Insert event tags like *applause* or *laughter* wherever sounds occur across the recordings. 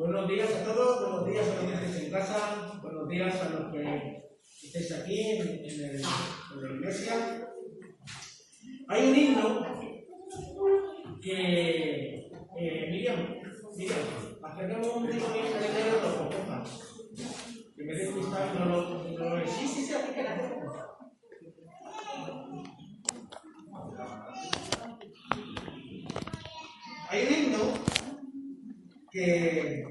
Buenos días a todos, buenos días a los que estéis en casa, buenos días a los que estéis aquí en, la iglesia. Hay un himno que, eh, Miriam, Miriam, acercamos un himno que de los. Que me y no lo, no lo Sí, sí, sí, aquí que la tengo. Hay un himno que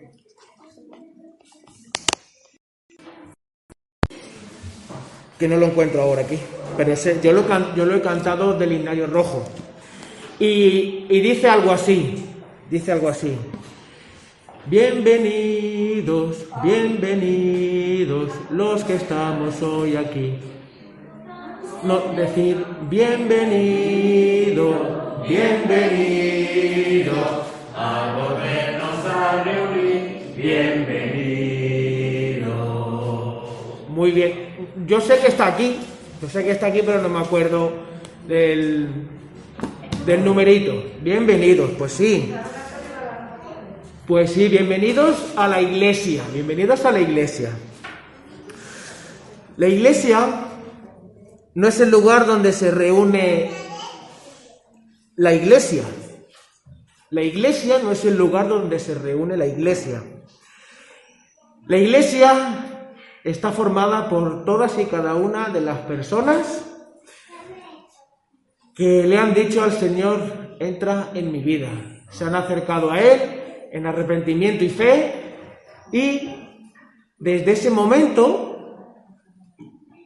que no lo encuentro ahora aquí, pero sé- yo, lo, yo lo he cantado del himnario rojo. Y, y dice algo así, dice algo así. Bienvenidos, bienvenidos los que estamos hoy aquí. No, decir bienvenido, bienvenido a volvernos bienvenido. Muy bien, yo sé que está aquí, yo sé que está aquí, pero no me acuerdo del, del numerito. Bienvenidos, pues sí. Pues sí, bienvenidos a la iglesia, bienvenidos a la iglesia. La iglesia no es el lugar donde se reúne la iglesia. La iglesia no es el lugar donde se reúne la iglesia. La iglesia está formada por todas y cada una de las personas que le han dicho al Señor, entra en mi vida. Se han acercado a Él en arrepentimiento y fe y desde ese momento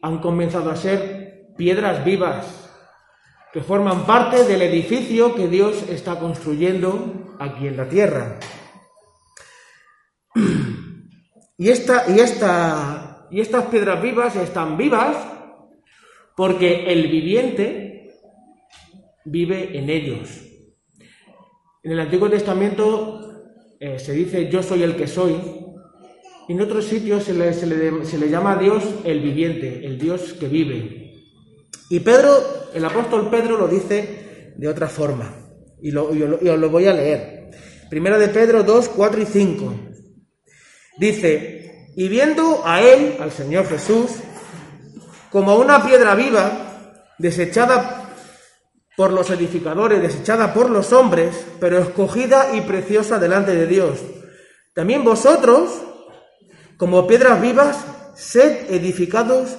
han comenzado a ser piedras vivas que forman parte del edificio que Dios está construyendo aquí en la tierra. *clears throat* Y, esta, y, esta, y estas piedras vivas están vivas porque el viviente vive en ellos. En el Antiguo Testamento eh, se dice yo soy el que soy, en otros sitios se le, se le- se le llama a Dios el viviente, el Dios que vive. Y Pedro, el apóstol Pedro lo dice de otra forma, y, os lo voy a leer. Primera de Pedro 2, 4 y 5. Dice, y viendo a él, al Señor Jesús, como una piedra viva, desechada por los edificadores, desechada por los hombres, pero escogida y preciosa delante de Dios. También vosotros, como piedras vivas, sed edificados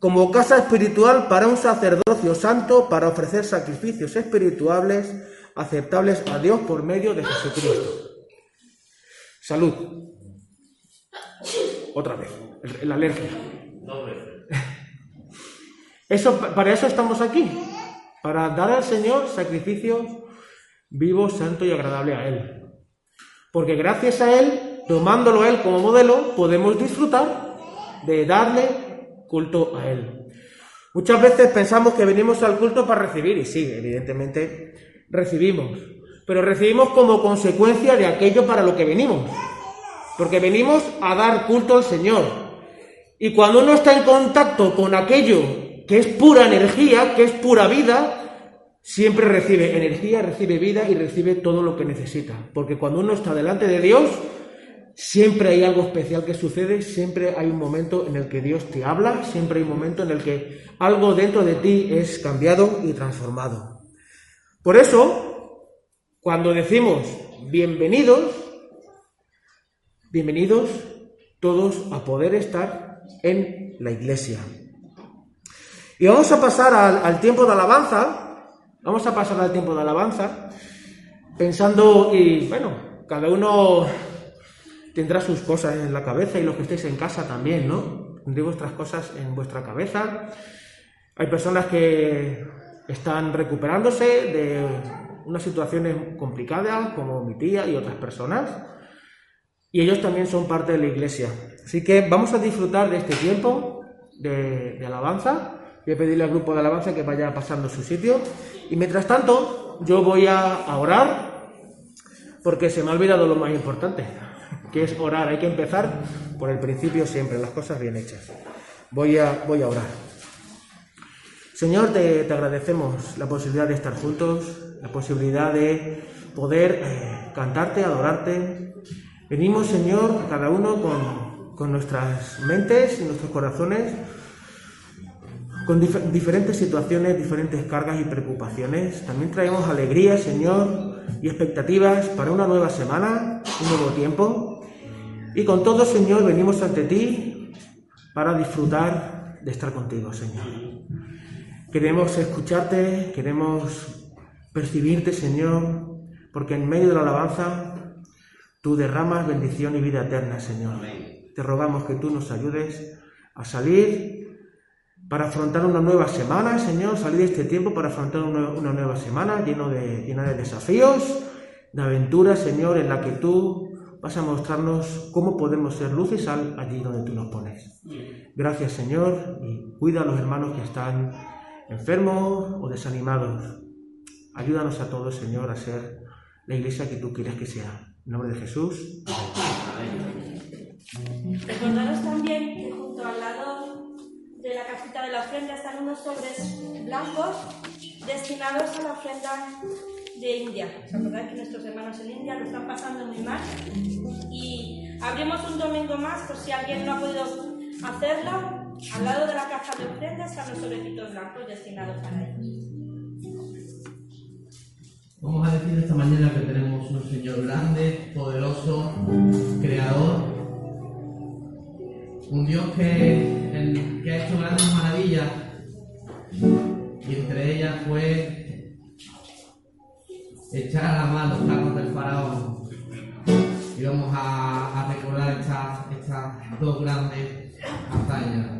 como casa espiritual para un sacerdocio santo, para ofrecer sacrificios espirituales aceptables a Dios por medio de Jesucristo. Salud. Otra vez, la alergia. Eso, para eso estamos aquí, para dar al Señor sacrificios vivos, santo y agradable a Él. Porque gracias a Él, tomándolo a Él como modelo, podemos disfrutar de darle culto a Él. Muchas veces pensamos que venimos al culto para recibir, y sí, evidentemente recibimos, pero recibimos como consecuencia de aquello para lo que venimos. Porque venimos a dar culto al Señor. Y cuando uno está en contacto con aquello que es pura energía, que es pura vida, siempre recibe energía, recibe vida y recibe todo lo que necesita. Porque cuando uno está delante de Dios, siempre hay algo especial que sucede, siempre hay un momento en el que Dios te habla, siempre hay un momento en el que algo dentro de ti es cambiado y transformado. Por eso, cuando decimos bienvenidos, bienvenidos todos a poder estar en la iglesia. Y vamos a pasar al, tiempo de alabanza, vamos a pasar al tiempo de alabanza, pensando, y bueno, cada uno tendrá sus cosas en la cabeza y los que estéis en casa también, ¿no? Tendréis vuestras cosas en vuestra cabeza. Hay personas que están recuperándose de unas situaciones complicadas, como mi tía y otras personas, y ellos también son parte de la iglesia. Así que vamos a disfrutar de este tiempo de, de alabanza. Voy a pedirle al grupo de alabanza que vaya pasando su sitio. Y mientras tanto, yo voy a, a orar, porque se me ha olvidado lo más importante, que es orar. Hay que empezar por el principio siempre, las cosas bien hechas. Voy a, voy a orar. Señor, te, te agradecemos la posibilidad de estar juntos, la posibilidad de poder eh, cantarte, adorarte. Venimos, Señor, cada uno con, con nuestras mentes y nuestros corazones, con diferentes situaciones, diferentes cargas y preocupaciones. También traemos alegría, Señor, y expectativas para una nueva semana, un nuevo tiempo. Y con todo, Señor, venimos ante ti para disfrutar de estar contigo, Señor. Queremos escucharte, queremos percibirte, Señor, porque en medio de la alabanza tú derramas bendición y vida eterna, Señor. Te rogamos que tú nos ayudes a salir para afrontar una nueva semana, Señor, salir de este tiempo para afrontar una, nueva semana lleno de, llena de desafíos, de aventuras, Señor, en la que tú vas a mostrarnos cómo podemos ser luz y sal allí donde tú nos pones. Gracias, Señor, y cuida a los hermanos que están enfermos o desanimados. Ayúdanos a todos, Señor, a ser la iglesia que tú quieres que sea. En nombre de Jesús. Recordaros también que junto al lado de la cajita de la ofrenda están unos sobres blancos destinados a la ofrenda de India. ¿Os acordáis que nuestros hermanos en India lo están pasando muy mal? Y abrimos un domingo más por si alguien no ha podido hacerlo. Al lado de la caja de ofrenda están los sobrecitos blancos destinados para ellos. Vamos a decir esta mañana que tenemos un Señor grande, poderoso, creador, un Dios que ha hecho grandes maravillas y entre ellas fue echar a la mano los carros del faraón. Y vamos a, a recordar estas, estas dos grandes hazañas.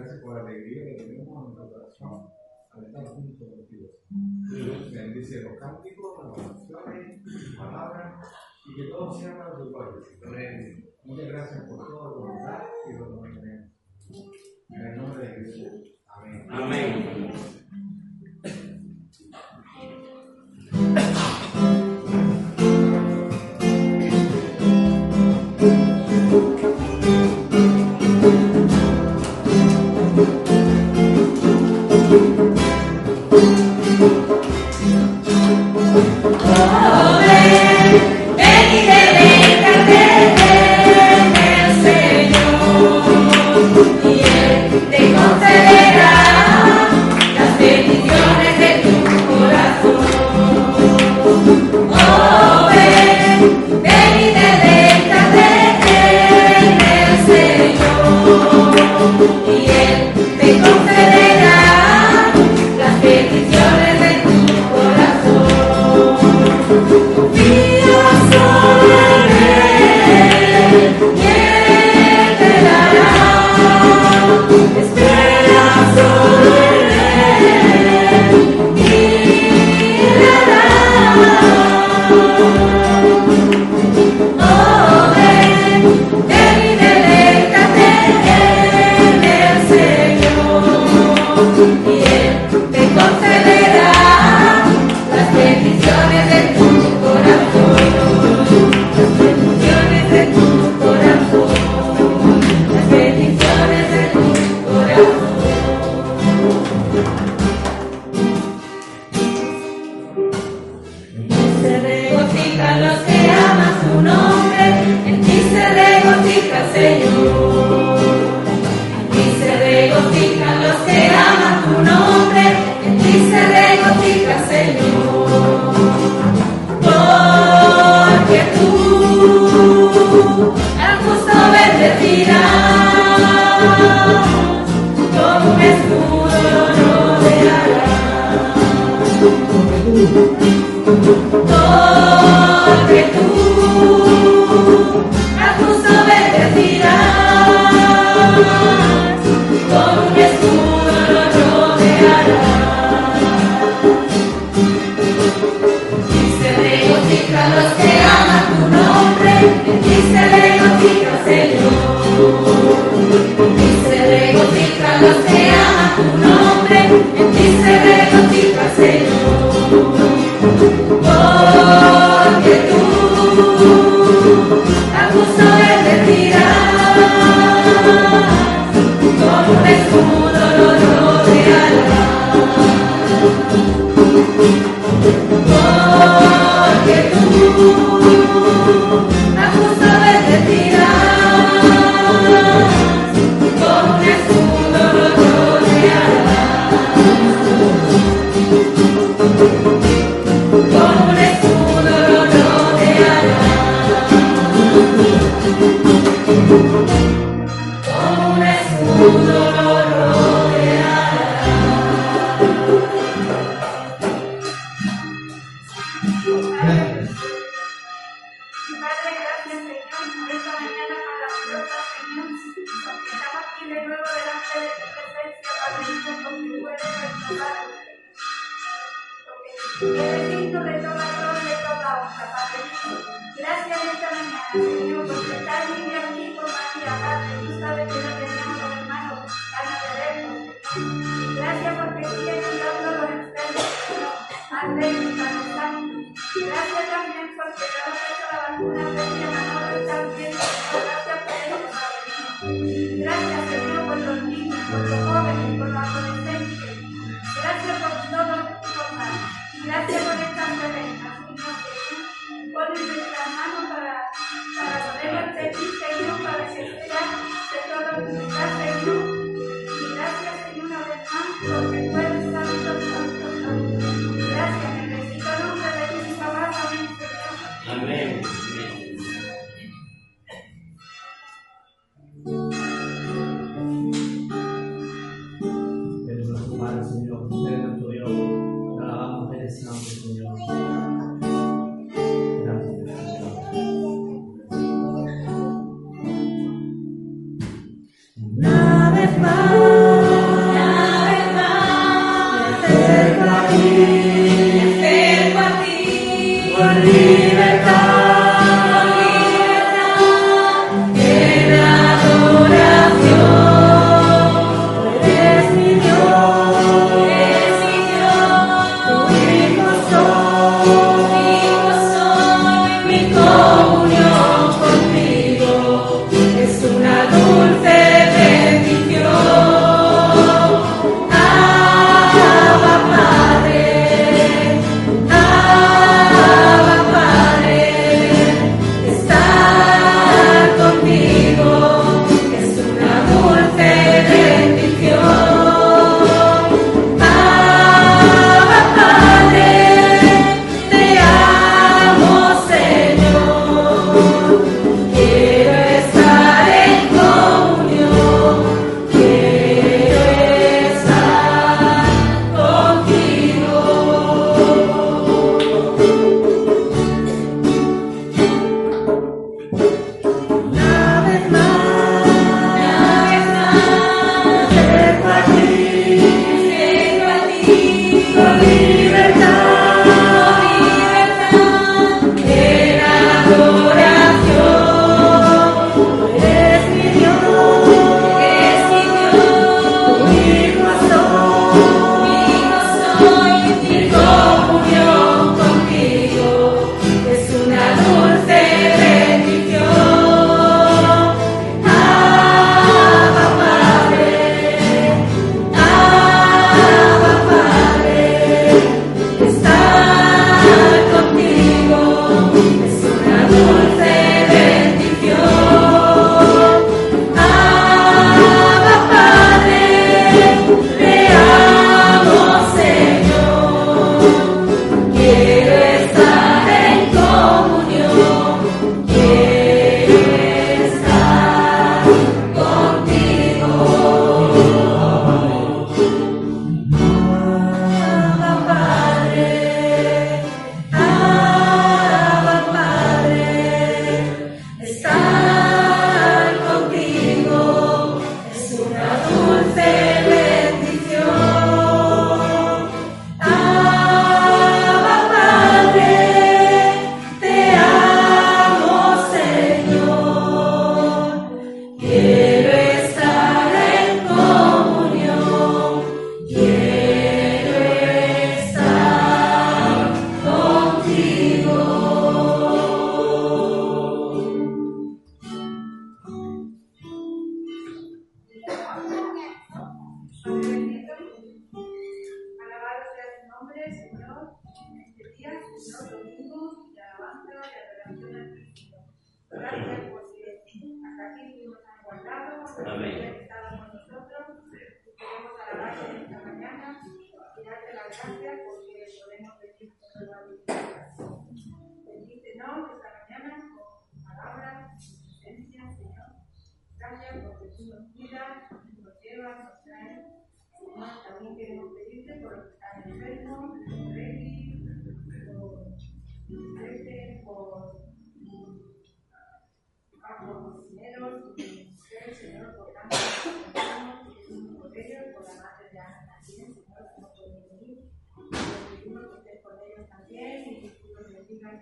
Gracias por la alegría que tenemos en nuestro corazón al estar juntos contigo. Dios bendice los cánticos, las oraciones, las palabras y que todo sea para tu gloria. Muchas gracias por todo lo que das y lo que tenemos. En el nombre de Jesús. Amén. Amén.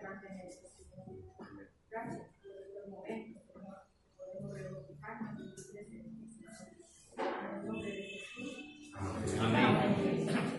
mantener esa Amén.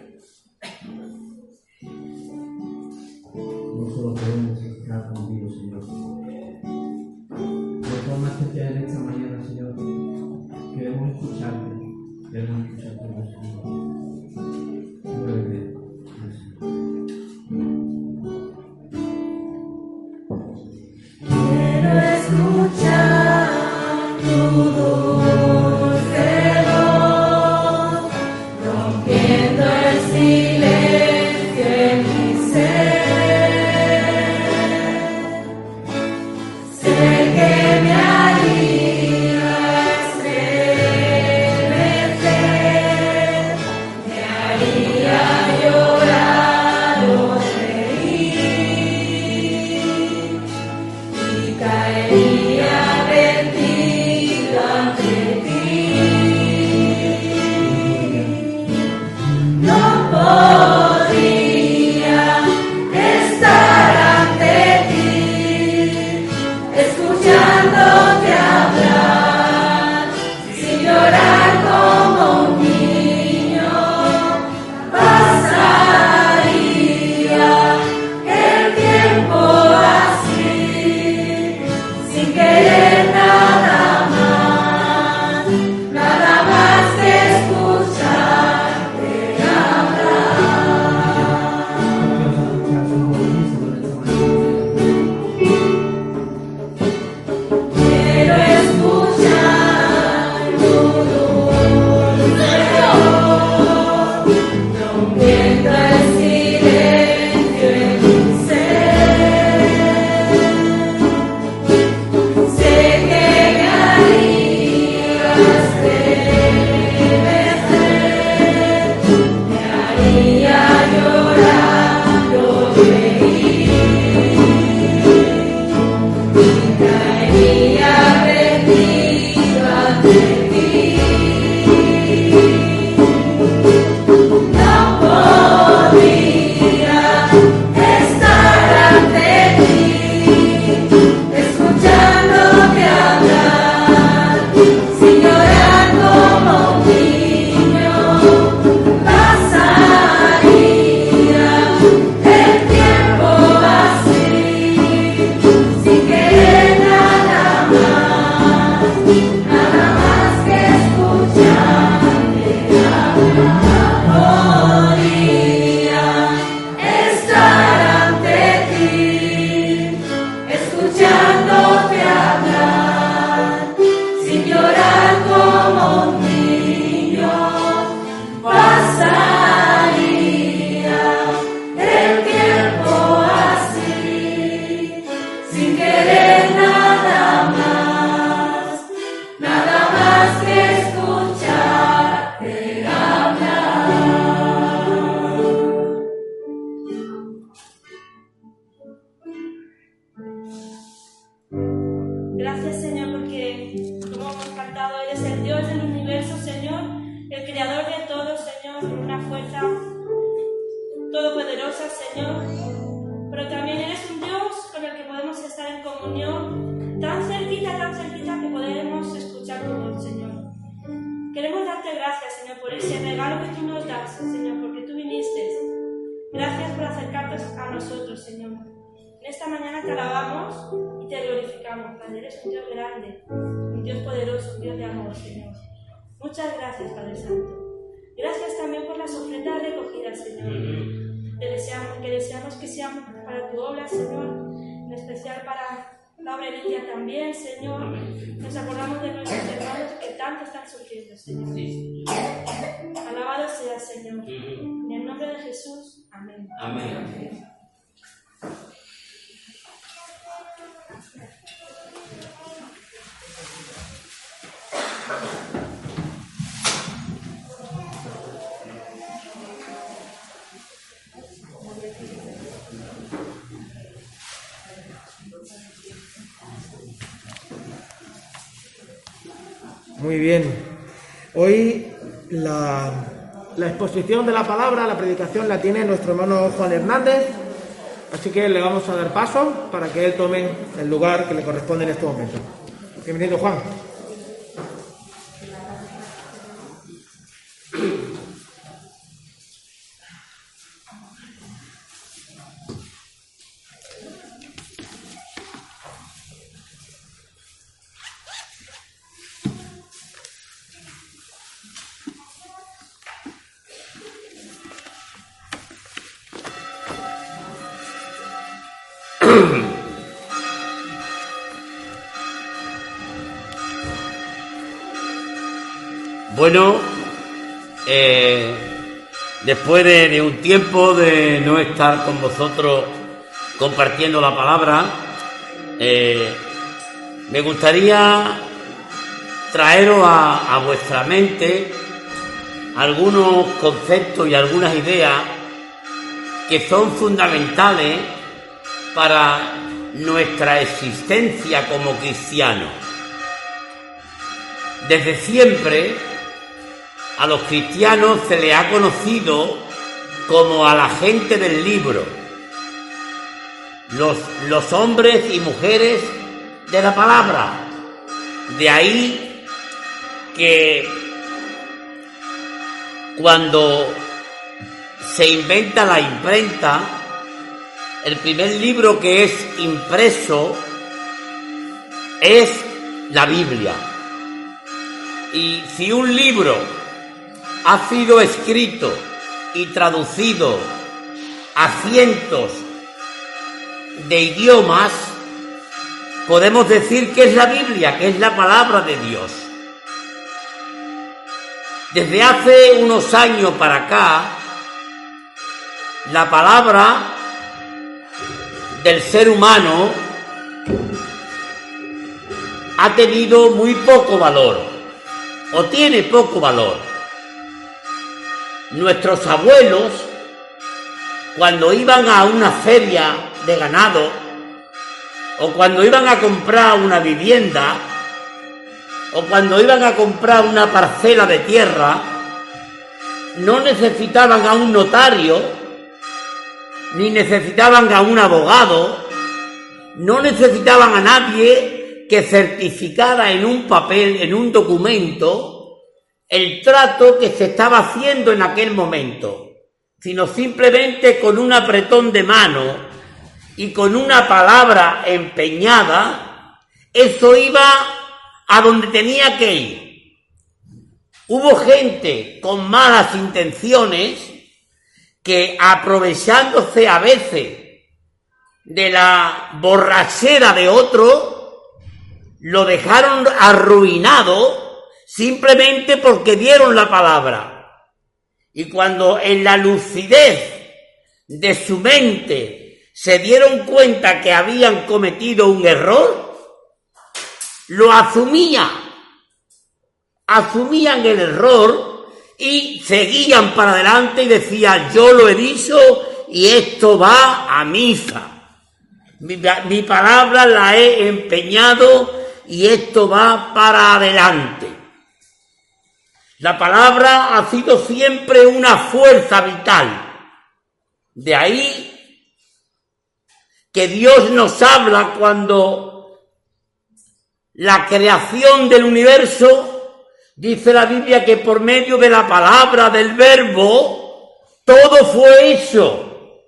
Muy bien. Hoy la, exposición de la palabra, la predicación la tiene nuestro hermano Juan Hernández, así que le vamos a dar paso para que él tome el lugar que le corresponde en este momento. Bienvenido Juan. Bueno, eh, después de, un tiempo de no estar con vosotros compartiendo la palabra, eh, me gustaría traeros a, a vuestra mente algunos conceptos y algunas ideas que son fundamentales para nuestra existencia como cristianos. Desde siempre a los cristianos se le ha conocido como a la gente del libro, los, los hombres y mujeres de la palabra. De ahí que cuando se inventa la imprenta, el primer libro que es impreso es la Biblia. Y si un libro ha sido escrito y traducido a cientos de idiomas, podemos decir que es la Biblia, que es la palabra de Dios. Desde hace unos años para acá, la palabra del ser humano ha tenido muy poco valor, o tiene poco valor. Nuestros abuelos, cuando iban a una feria de ganado, o cuando iban a comprar una vivienda, o cuando iban a comprar una parcela de tierra, no necesitaban a un notario, ni necesitaban a un abogado, no necesitaban a nadie que certificara en un papel, en un documento, el trato que se estaba haciendo en aquel momento, sino simplemente con un apretón de mano y con una palabra empeñada, eso iba a donde tenía que ir. Hubo gente con malas intenciones que aprovechándose a veces de la borrachera de otro, lo dejaron arruinado simplemente porque dieron la palabra. Y cuando en la lucidez de su mente se dieron cuenta que habían cometido un error, lo asumían, asumían el error y seguían para adelante y decían, yo lo he dicho y esto va a misa. Mi, mi palabra la he empeñado y esto va para adelante. La palabra ha sido siempre una fuerza vital. De ahí que Dios nos habla cuando la creación del universo, dice la Biblia que por medio de la palabra, del verbo, todo fue eso.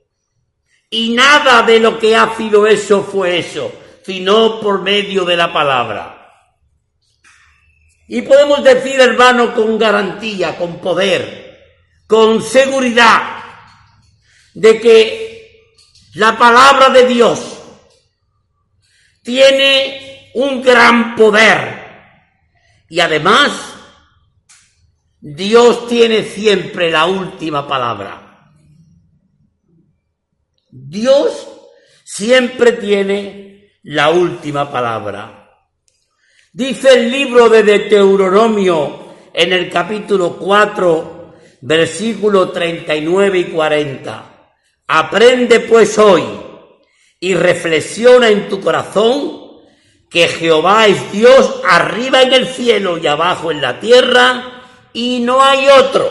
Y nada de lo que ha sido eso fue eso, sino por medio de la palabra. Y podemos decir, hermano, con garantía, con poder, con seguridad, de que la palabra de Dios tiene un gran poder. Y además, Dios tiene siempre la última palabra. Dios siempre tiene la última palabra. Dice el libro de Deuteronomio en el capítulo 4, versículo 39 y 40. Aprende pues hoy y reflexiona en tu corazón que Jehová es Dios arriba en el cielo y abajo en la tierra y no hay otro.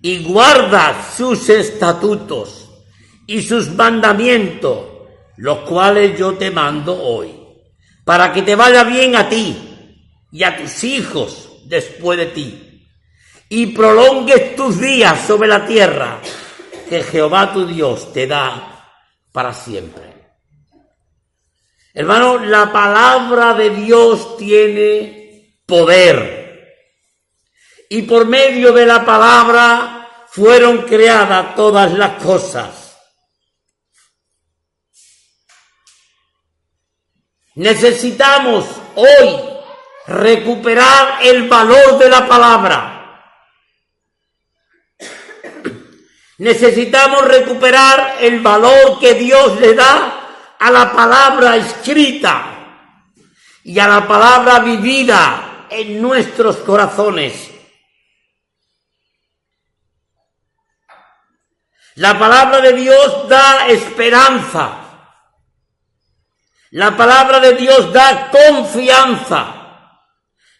Y guarda sus estatutos y sus mandamientos, los cuales yo te mando hoy, para que te vaya bien a ti y a tus hijos después de ti, y prolongues tus días sobre la tierra que Jehová tu Dios te da para siempre. Hermano, la palabra de Dios tiene poder. Y por medio de la palabra fueron creadas todas las cosas. Necesitamos hoy recuperar el valor de la palabra. Necesitamos recuperar el valor que Dios le da a la palabra escrita y a la palabra vivida en nuestros corazones. La palabra de Dios da esperanza. La palabra de Dios da confianza.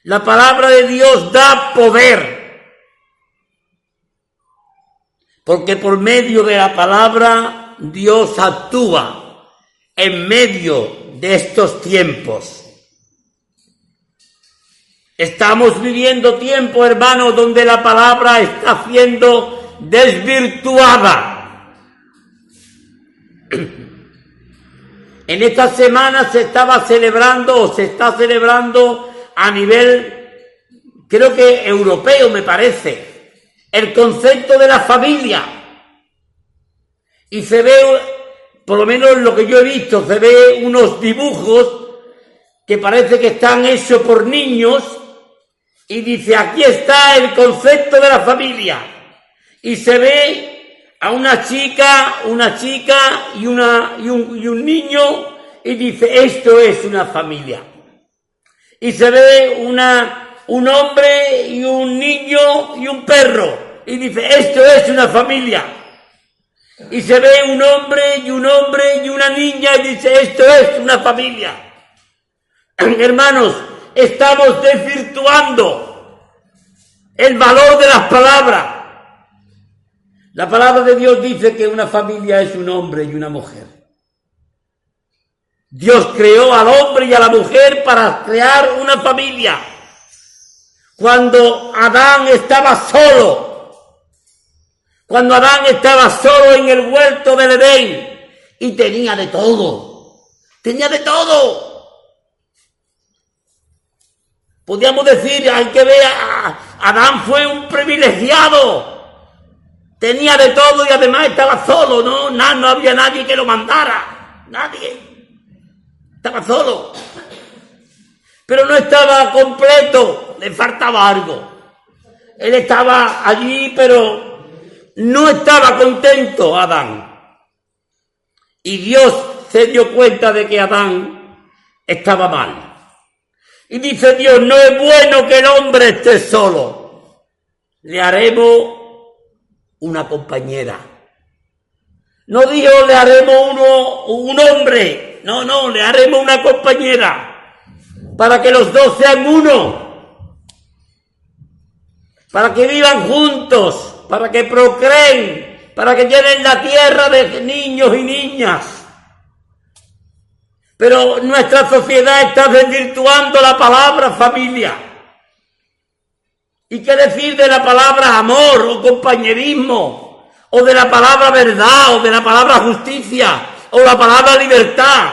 La palabra de Dios da poder. Porque por medio de la palabra Dios actúa en medio de estos tiempos. Estamos viviendo tiempo, hermano, donde la palabra está siendo desvirtuada. En esta semana se estaba celebrando o se está celebrando a nivel, creo que europeo me parece, el concepto de la familia. Y se ve, por lo menos lo que yo he visto, se ve unos dibujos que parece que están hechos por niños y dice, aquí está el concepto de la familia. Y se ve a una chica, una chica y, una, y, un, y un niño y dice, esto es una familia. Y se ve una, un hombre y un niño y un perro y dice, esto es una familia. Y se ve un hombre y un hombre y una niña y dice, esto es una familia. *clears throat* Hermanos, estamos desvirtuando el valor de las palabras. La palabra de Dios dice que una familia es un hombre y una mujer. Dios creó al hombre y a la mujer para crear una familia. Cuando Adán estaba solo, cuando Adán estaba solo en el huerto del Edén y tenía de todo, tenía de todo. Podríamos decir, hay que ver, Adán fue un privilegiado Tenía de todo y además estaba solo, ¿no? No, no había nadie que lo mandara. Nadie. Estaba solo. Pero no estaba completo, le faltaba algo. Él estaba allí, pero no estaba contento Adán. Y Dios se dio cuenta de que Adán estaba mal. Y dice Dios, no es bueno que el hombre esté solo. Le haremos una compañera. No dijo le haremos uno, un hombre, no, no, le haremos una compañera para que los dos sean uno. para que vivan juntos, para que procreen, para que llenen la tierra de niños y niñas. Pero nuestra sociedad está desvirtuando la palabra familia. ¿Y qué decir de la palabra amor o compañerismo? O de la palabra verdad, o de la palabra justicia, o la palabra libertad.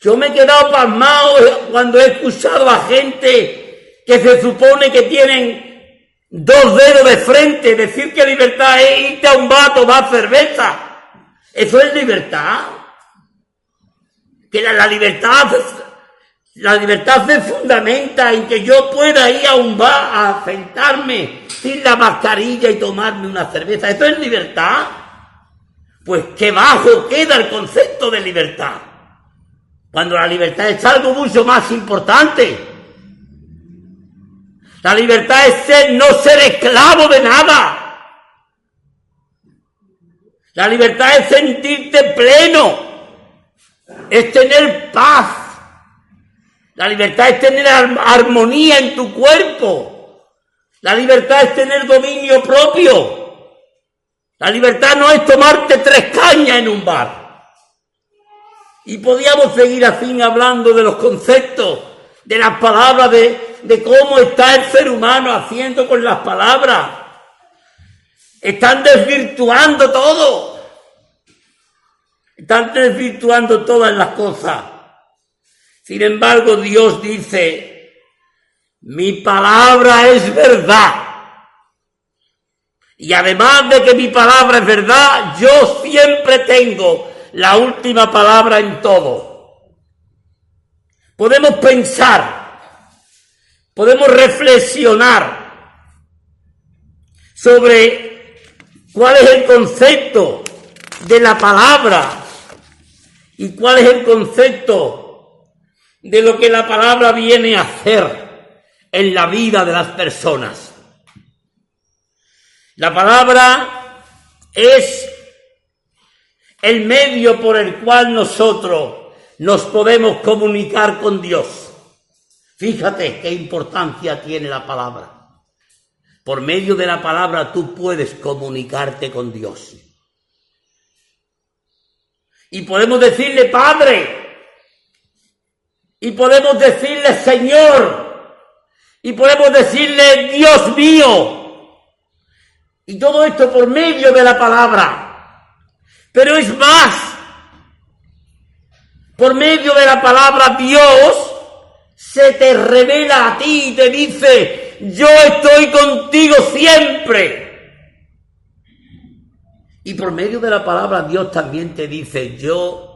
Yo me he quedado pasmado cuando he escuchado a gente que se supone que tienen dos dedos de frente, decir que libertad es irte a un vato, dar cerveza. ¿Eso es libertad? Que la, la libertad, la libertad se fundamenta en que yo pueda ir a un bar a sentarme sin la mascarilla y tomarme una cerveza. ¿Eso es libertad? Pues qué bajo queda el concepto de libertad. Cuando la libertad es algo mucho más importante. La libertad es ser, no ser esclavo de nada. La libertad es sentirte pleno. Es tener paz. La libertad es tener armonía en tu cuerpo. La libertad es tener dominio propio. La libertad no es tomarte tres cañas en un bar. Y podíamos seguir así hablando de los conceptos, de las palabras, de, de cómo está el ser humano haciendo con las palabras. Están desvirtuando todo. Están desvirtuando todas las cosas. Sin embargo, Dios dice, mi palabra es verdad. Y además de que mi palabra es verdad, yo siempre tengo la última palabra en todo. Podemos pensar, podemos reflexionar sobre cuál es el concepto de la palabra y cuál es el concepto de lo que la palabra viene a hacer en la vida de las personas. La palabra es el medio por el cual nosotros nos podemos comunicar con Dios. Fíjate qué importancia tiene la palabra. Por medio de la palabra tú puedes comunicarte con Dios. Y podemos decirle Padre. Y podemos decirle Señor. Y podemos decirle Dios mío. Y todo esto por medio de la palabra. Pero es más, por medio de la palabra Dios se te revela a ti y te dice, yo estoy contigo siempre. Y por medio de la palabra Dios también te dice, yo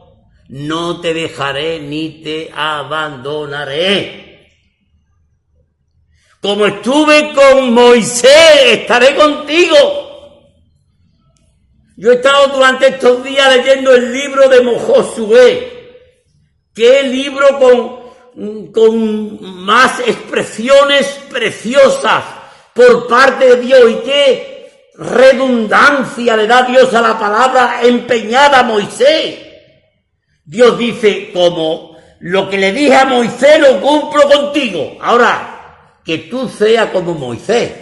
no te dejaré ni te abandonaré. Como estuve con Moisés, estaré contigo. Yo he estado durante estos días leyendo el libro de Josué, que es el libro con, con más expresiones preciosas por parte de Dios y qué redundancia le da Dios a la palabra empeñada a Moisés. Dios dice, como lo que le dije a Moisés lo cumplo contigo. Ahora, que tú seas como Moisés.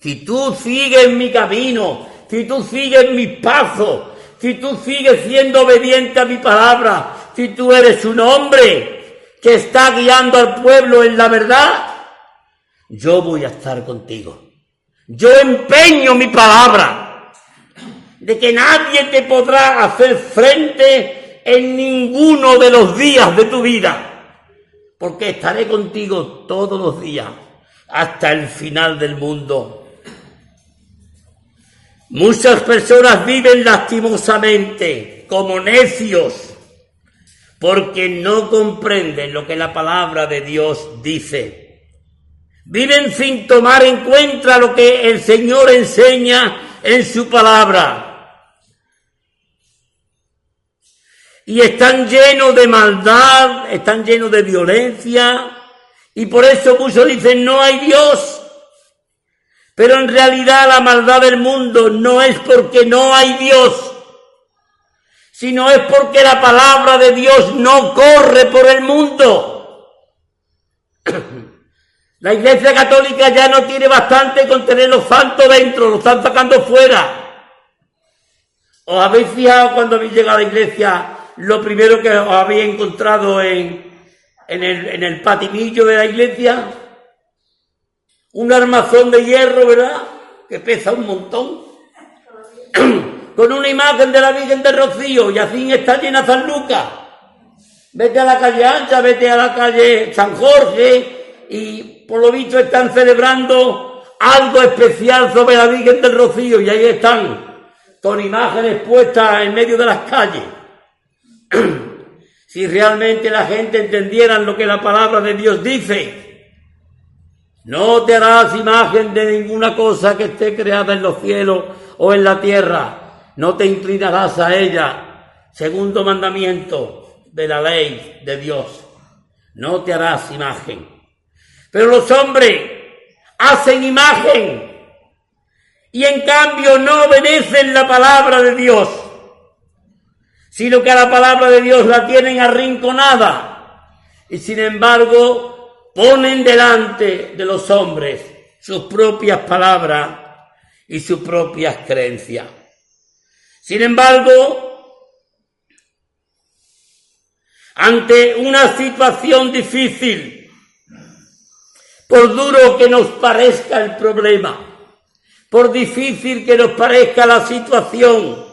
Si tú sigues mi camino, si tú sigues mis pasos, si tú sigues siendo obediente a mi palabra, si tú eres un hombre que está guiando al pueblo en la verdad, yo voy a estar contigo. Yo empeño mi palabra de que nadie te podrá hacer frente en ninguno de los días de tu vida porque estaré contigo todos los días hasta el final del mundo. Muchas personas viven lastimosamente como necios porque no comprenden lo que la palabra de Dios dice. Viven sin tomar en cuenta lo que el Señor enseña en su palabra. Y están llenos de maldad, están llenos de violencia, y por eso muchos dicen no hay Dios. Pero en realidad la maldad del mundo no es porque no hay Dios, sino es porque la palabra de Dios no corre por el mundo. *clears throat* La Iglesia Católica ya no tiene bastante con tener los santos dentro, los están sacando fuera. ¿Os habéis fijado cuando habéis llegado a la iglesia lo primero que os habéis encontrado en, en, el, el patinillo de la iglesia? Un armazón de hierro, ¿verdad? Que pesa un montón. *clears throat* Con una imagen de la Virgen de Rocío y así está llena San Lucas. Vete a la calle Ancha, vete a la calle San Jorge y por lo visto están celebrando algo especial sobre la Virgen del Rocío y ahí están con imágenes puestas en medio de las calles. Si realmente la gente entendiera lo que la palabra de Dios dice, no te harás imagen de ninguna cosa que esté creada en los cielos o en la tierra, no te inclinarás a ella, segundo mandamiento de la ley de Dios, no te harás imagen. Pero los hombres hacen imagen y en cambio no obedecen la palabra de Dios, sino que la palabra de Dios la tienen arrinconada y sin embargo ponen delante de los hombres sus propias palabras y sus propias creencias. Sin embargo, ante una situación difícil, por duro que nos parezca el problema, por difícil que nos parezca la situación,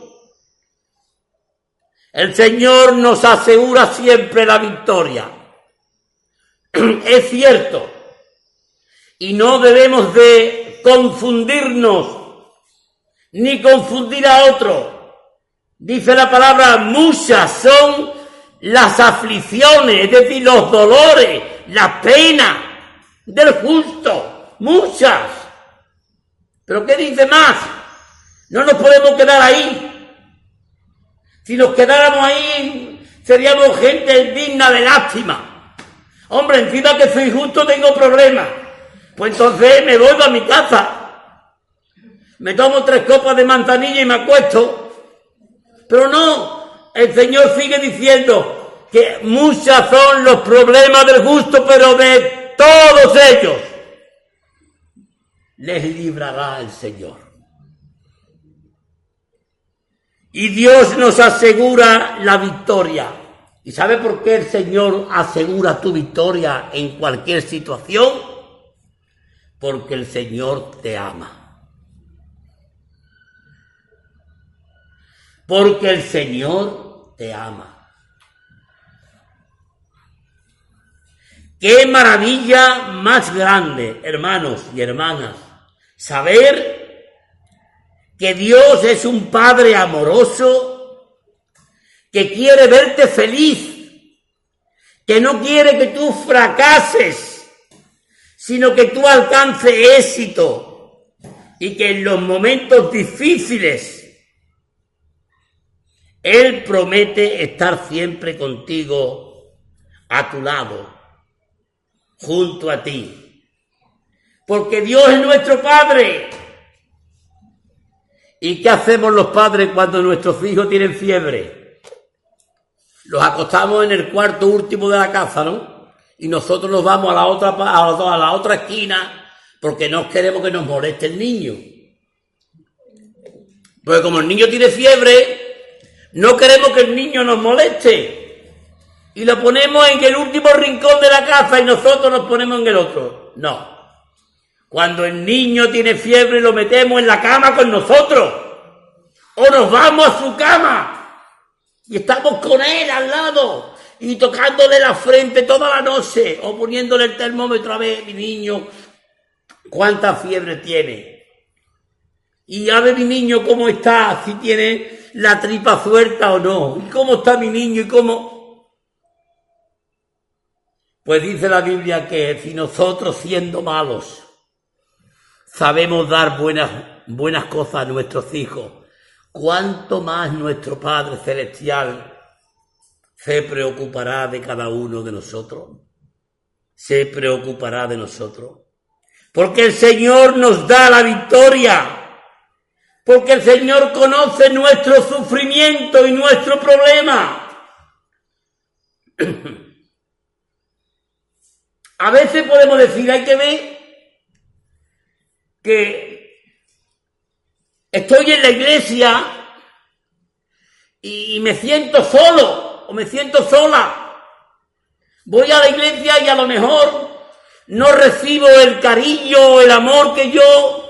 el Señor nos asegura siempre la victoria. *clears throat* Es cierto. Y no debemos de confundirnos ni confundir a otro. Dice la palabra, muchas son las aflicciones, es decir, los dolores, la pena del justo. Muchas. Pero ¿qué dice más? No nos podemos quedar ahí. Si nos quedáramos ahí, seríamos gente digna de lástima. Hombre, encima que soy justo tengo problemas. Pues entonces me vuelvo a mi casa. Me tomo tres copas de manzanilla y me acuesto. Pero no, el Señor sigue diciendo que muchas son los problemas del justo, pero de todos ellos les librará el Señor. Y Dios nos asegura la victoria. ¿Y sabe por qué el Señor asegura tu victoria en cualquier situación? Porque el Señor te ama. Porque el Señor te ama. Qué maravilla más grande, hermanos y hermanas, Saber que Dios es un Padre amoroso que quiere verte feliz, que no quiere que tú fracases, sino que tú alcances éxito y que en los momentos difíciles Él promete estar siempre contigo, a tu lado, junto a ti porque Dios es nuestro Padre. ¿Y qué hacemos los padres cuando nuestros hijos tienen fiebre? Los acostamos en el cuarto último de la casa, ¿no? Y nosotros nos vamos a la otra, a la otra esquina porque no queremos que nos moleste el niño. Porque como el niño tiene fiebre, no queremos que el niño nos moleste. Y lo ponemos en el último rincón de la casa y nosotros nos ponemos en el otro. No. Cuando el niño tiene fiebre lo metemos en la cama con nosotros. O nos vamos a su cama. Y estamos con él al lado. Y tocándole la frente toda la noche. O poniéndole el termómetro a ver, mi niño, cuánta fiebre tiene. Y a ver mi niño cómo está, si tiene la tripa suelta o no. Y cómo está mi niño y cómo... Pues dice la Biblia que si nosotros siendo malos sabemos dar buenas, buenas cosas a nuestros hijos, ¿cuánto más nuestro Padre Celestial se preocupará de cada uno de nosotros? Se preocupará de nosotros. Porque el Señor nos da la victoria. Porque el Señor conoce nuestro sufrimiento y nuestro problema. *clears throat* A veces podemos decir, hay que ver que estoy en la iglesia y me siento solo o me siento sola. Voy a la iglesia y a lo mejor no recibo el cariño el amor que yo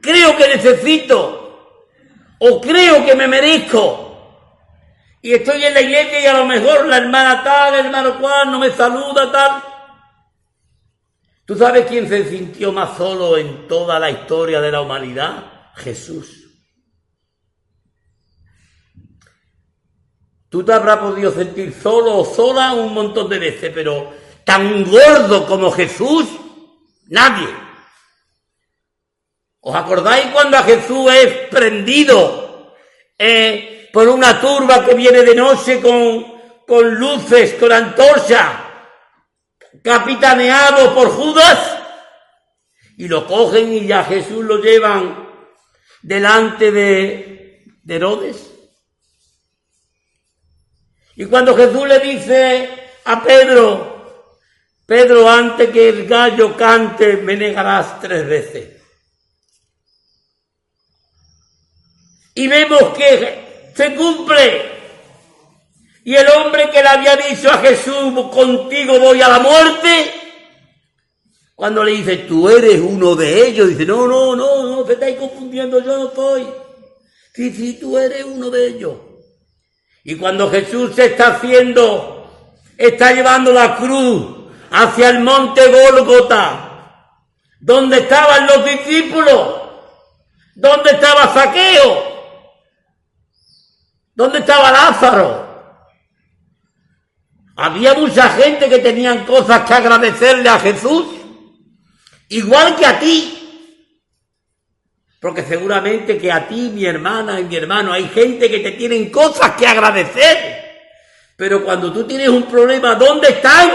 creo que necesito o creo que me merezco. Y estoy en la iglesia y a lo mejor la hermana tal, el hermano cual no me saluda tal. ¿Tú sabes quién se sintió más solo en toda la historia de la humanidad? Jesús. Tú te habrás podido sentir solo o sola un montón de veces, pero tan gordo como Jesús, nadie. ¿Os acordáis cuando a Jesús es prendido eh, por una turba que viene de noche con, con luces, con antorcha, capitaneado por Judas? Y lo cogen y ya Jesús lo llevan delante de, de Herodes. Y cuando Jesús le dice a Pedro, Pedro, antes que el gallo cante, me negarás tres veces. Y vemos que se cumple. Y el hombre que le había dicho a Jesús, contigo voy a la muerte, cuando le dice, tú eres uno de ellos, dice, no, no, no, no, te estáis confundiendo, yo no soy. Sí, sí, tú eres uno de ellos. Y cuando Jesús se está haciendo, está llevando la cruz hacia el monte Gólgota, donde estaban los discípulos, donde estaba Saqueo, donde estaba Lázaro. Había mucha gente que tenían cosas que agradecerle a Jesús, igual que a ti. Porque seguramente que a ti, mi hermana y mi hermano, hay gente que te tienen cosas que agradecer. Pero cuando tú tienes un problema, ¿dónde están?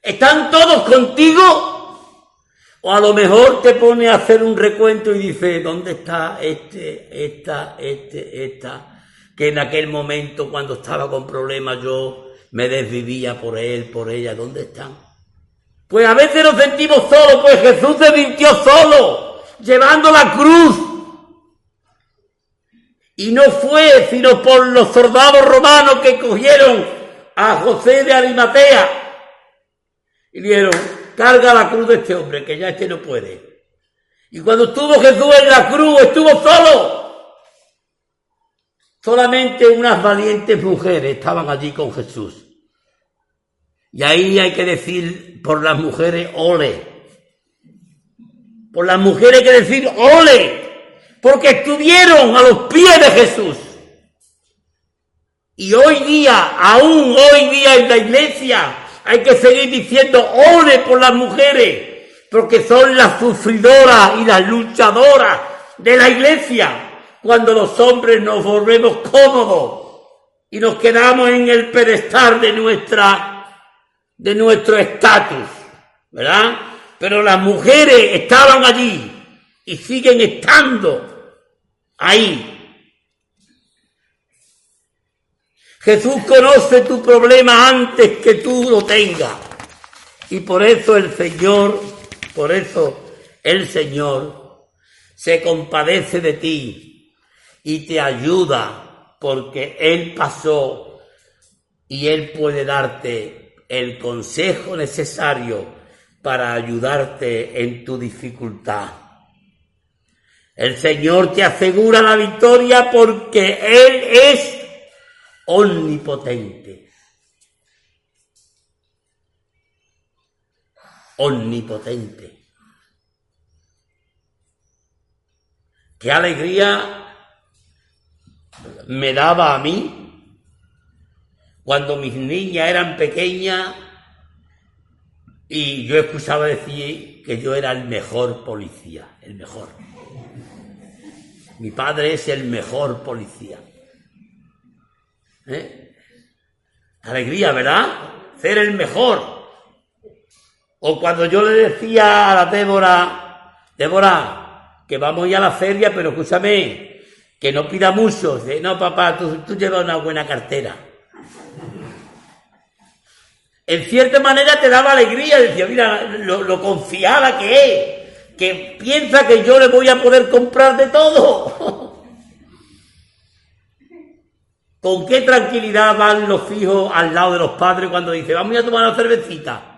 ¿Están todos contigo? O a lo mejor te pone a hacer un recuento y dice, ¿dónde está este, esta, este, esta? Que en aquel momento cuando estaba con problemas yo me desvivía por él, por ella, ¿dónde están? Pues a veces nos sentimos solos, pues Jesús se sintió solo, llevando la cruz. Y no fue sino por los soldados romanos que cogieron a José de Arimatea y dieron, carga la cruz de este hombre, que ya este no puede. Y cuando estuvo Jesús en la cruz, estuvo solo. Solamente unas valientes mujeres estaban allí con Jesús. Y ahí hay que decir por las mujeres, ole. Por las mujeres hay que decir, ole. Porque estuvieron a los pies de Jesús. Y hoy día, aún hoy día en la iglesia, hay que seguir diciendo, ole por las mujeres. Porque son las sufridoras y las luchadoras de la iglesia cuando los hombres nos volvemos cómodos y nos quedamos en el pedestal de nuestra de nuestro estatus, ¿verdad? Pero las mujeres estaban allí y siguen estando ahí. Jesús conoce tu problema antes que tú lo tengas. Y por eso el Señor, por eso el Señor se compadece de ti y te ayuda porque Él pasó y Él puede darte el consejo necesario para ayudarte en tu dificultad. El Señor te asegura la victoria porque Él es omnipotente. Omnipotente. Qué alegría me daba a mí cuando mis niñas eran pequeñas y yo escuchaba decir que yo era el mejor policía, el mejor. Mi padre es el mejor policía. ¿Eh? Alegría, ¿verdad? Ser el mejor. O cuando yo le decía a la Débora, Débora, que vamos a ir a la feria, pero escúchame, que no pida mucho. Dice, no, papá, tú, tú llevas una buena cartera. en cierta manera te daba alegría, decía, mira, lo, lo que es, que piensa que yo le voy a poder comprar de todo. *laughs* ¿Con qué tranquilidad van los hijos al lado de los padres cuando dicen, vamos a tomar una cervecita?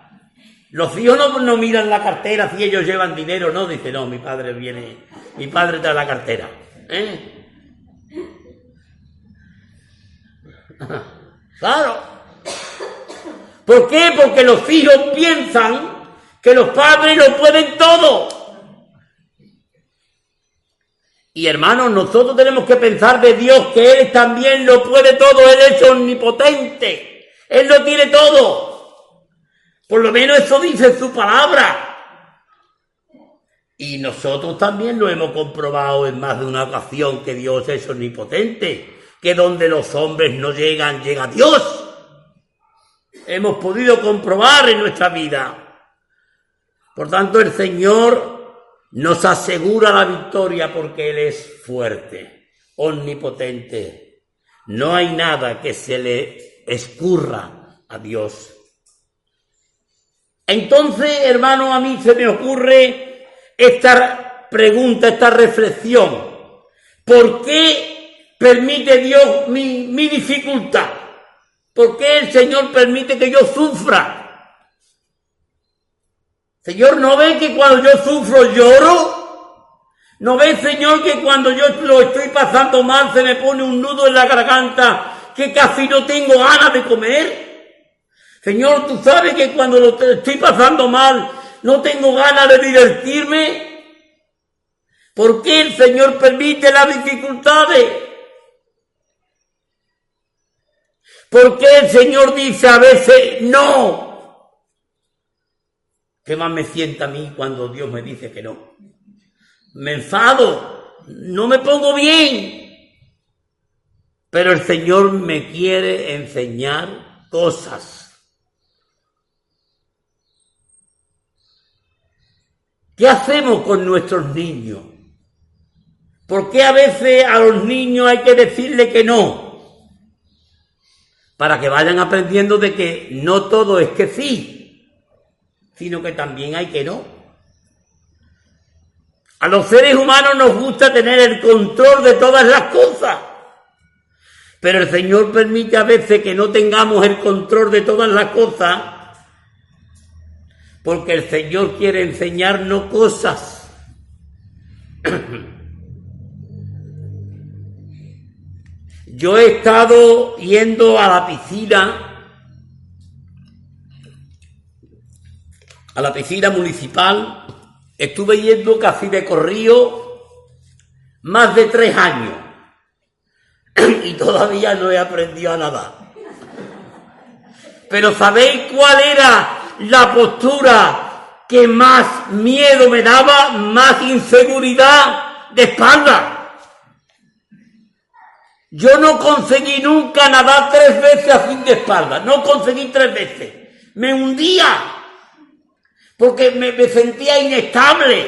Los hijos no, no miran la cartera si ellos llevan dinero, no, dice, no, mi padre viene, mi padre trae la cartera. ¿eh? *laughs* Claro. ¿Por qué? Porque los hijos piensan que los padres lo pueden todo. Y hermanos, nosotros tenemos que pensar de Dios que Él también lo puede todo, Él es omnipotente, Él lo tiene todo. Por lo menos eso dice su palabra. Y nosotros también lo hemos comprobado en más de una ocasión que Dios es omnipotente, que donde los hombres no llegan, llega Dios. Hemos podido comprobar en nuestra vida. Por tanto, el Señor nos asegura la victoria porque Él es fuerte, omnipotente. No hay nada que se le escurra a Dios. Entonces, hermano, a mí se me ocurre esta pregunta, esta reflexión. ¿Por qué permite Dios mi, mi dificultad? ¿Por qué el Señor permite que yo sufra? Señor, ¿no ve que cuando yo sufro lloro? ¿No ve, Señor, que cuando yo lo estoy pasando mal se me pone un nudo en la garganta que casi no tengo ganas de comer? Señor, tú sabes que cuando lo estoy pasando mal no tengo ganas de divertirme. ¿Por qué el Señor permite las dificultades? ¿Por qué el Señor dice a veces no? ¿Qué más me sienta a mí cuando Dios me dice que no? Me enfado, no me pongo bien. Pero el Señor me quiere enseñar cosas. ¿Qué hacemos con nuestros niños? ¿Por qué a veces a los niños hay que decirle que no? Para que vayan aprendiendo de que no todo es que sí sino que también hay que no. A los seres humanos nos gusta tener el control de todas las cosas, pero el Señor permite a veces que no tengamos el control de todas las cosas, porque el Señor quiere enseñarnos cosas. *clears throat* Yo he estado yendo a la piscina a la piscina municipal, estuve yendo casi de corrido más de tres años *clears throat* y todavía no he aprendido a nadar. Pero ¿sabéis cuál era la postura que más miedo me daba, más inseguridad de espalda? Yo no conseguí nunca nadar tres veces a fin de espalda, no conseguí tres veces. Me hundía porque me, sentía inestable,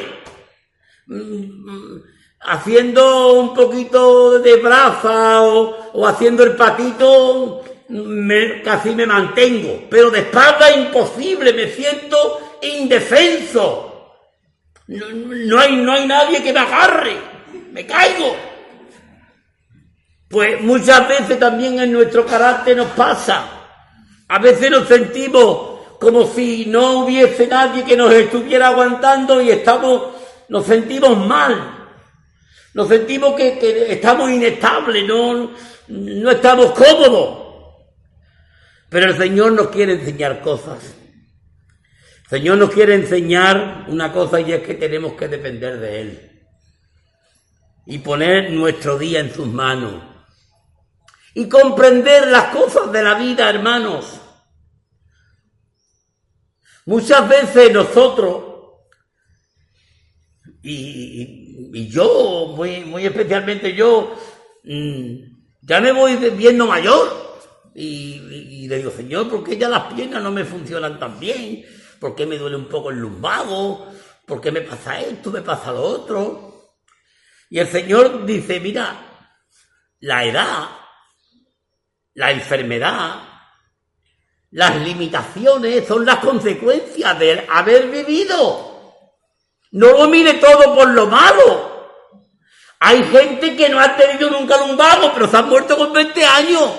haciendo un poquito de braza o, haciendo el patito, casi me mantengo, pero de espalda imposible, me siento indefenso. No, hay, no hay nadie que me agarre, me caigo. Pues muchas veces también en nuestro carácter nos pasa. A veces nos sentimos como si no hubiese nadie que nos estuviera aguantando y estamos, nos sentimos mal, nos sentimos que, estamos inestables, no, no estamos cómodos. Pero el Señor nos quiere enseñar cosas. El Señor nos quiere enseñar una cosa y es que tenemos que depender de Él. Y poner nuestro día en sus manos. Y comprender las cosas de la vida, hermanos. Muchas veces nosotros, y, yo, muy, muy especialmente yo, mm, ya me voy viendo mayor. Y, le digo, Señor, ¿por qué ya las piernas no me funcionan tan bien? ¿Por qué me duele un poco el lumbago? ¿Por qué me pasa esto? ¿Me pasa lo otro? Y el Señor dice, mira, la edad, la enfermedad, Las limitaciones son las consecuencias de haber vivido. No lo mire todo por lo malo. Hay gente que no ha tenido nunca lumbago, pero se ha muerto con 20 años.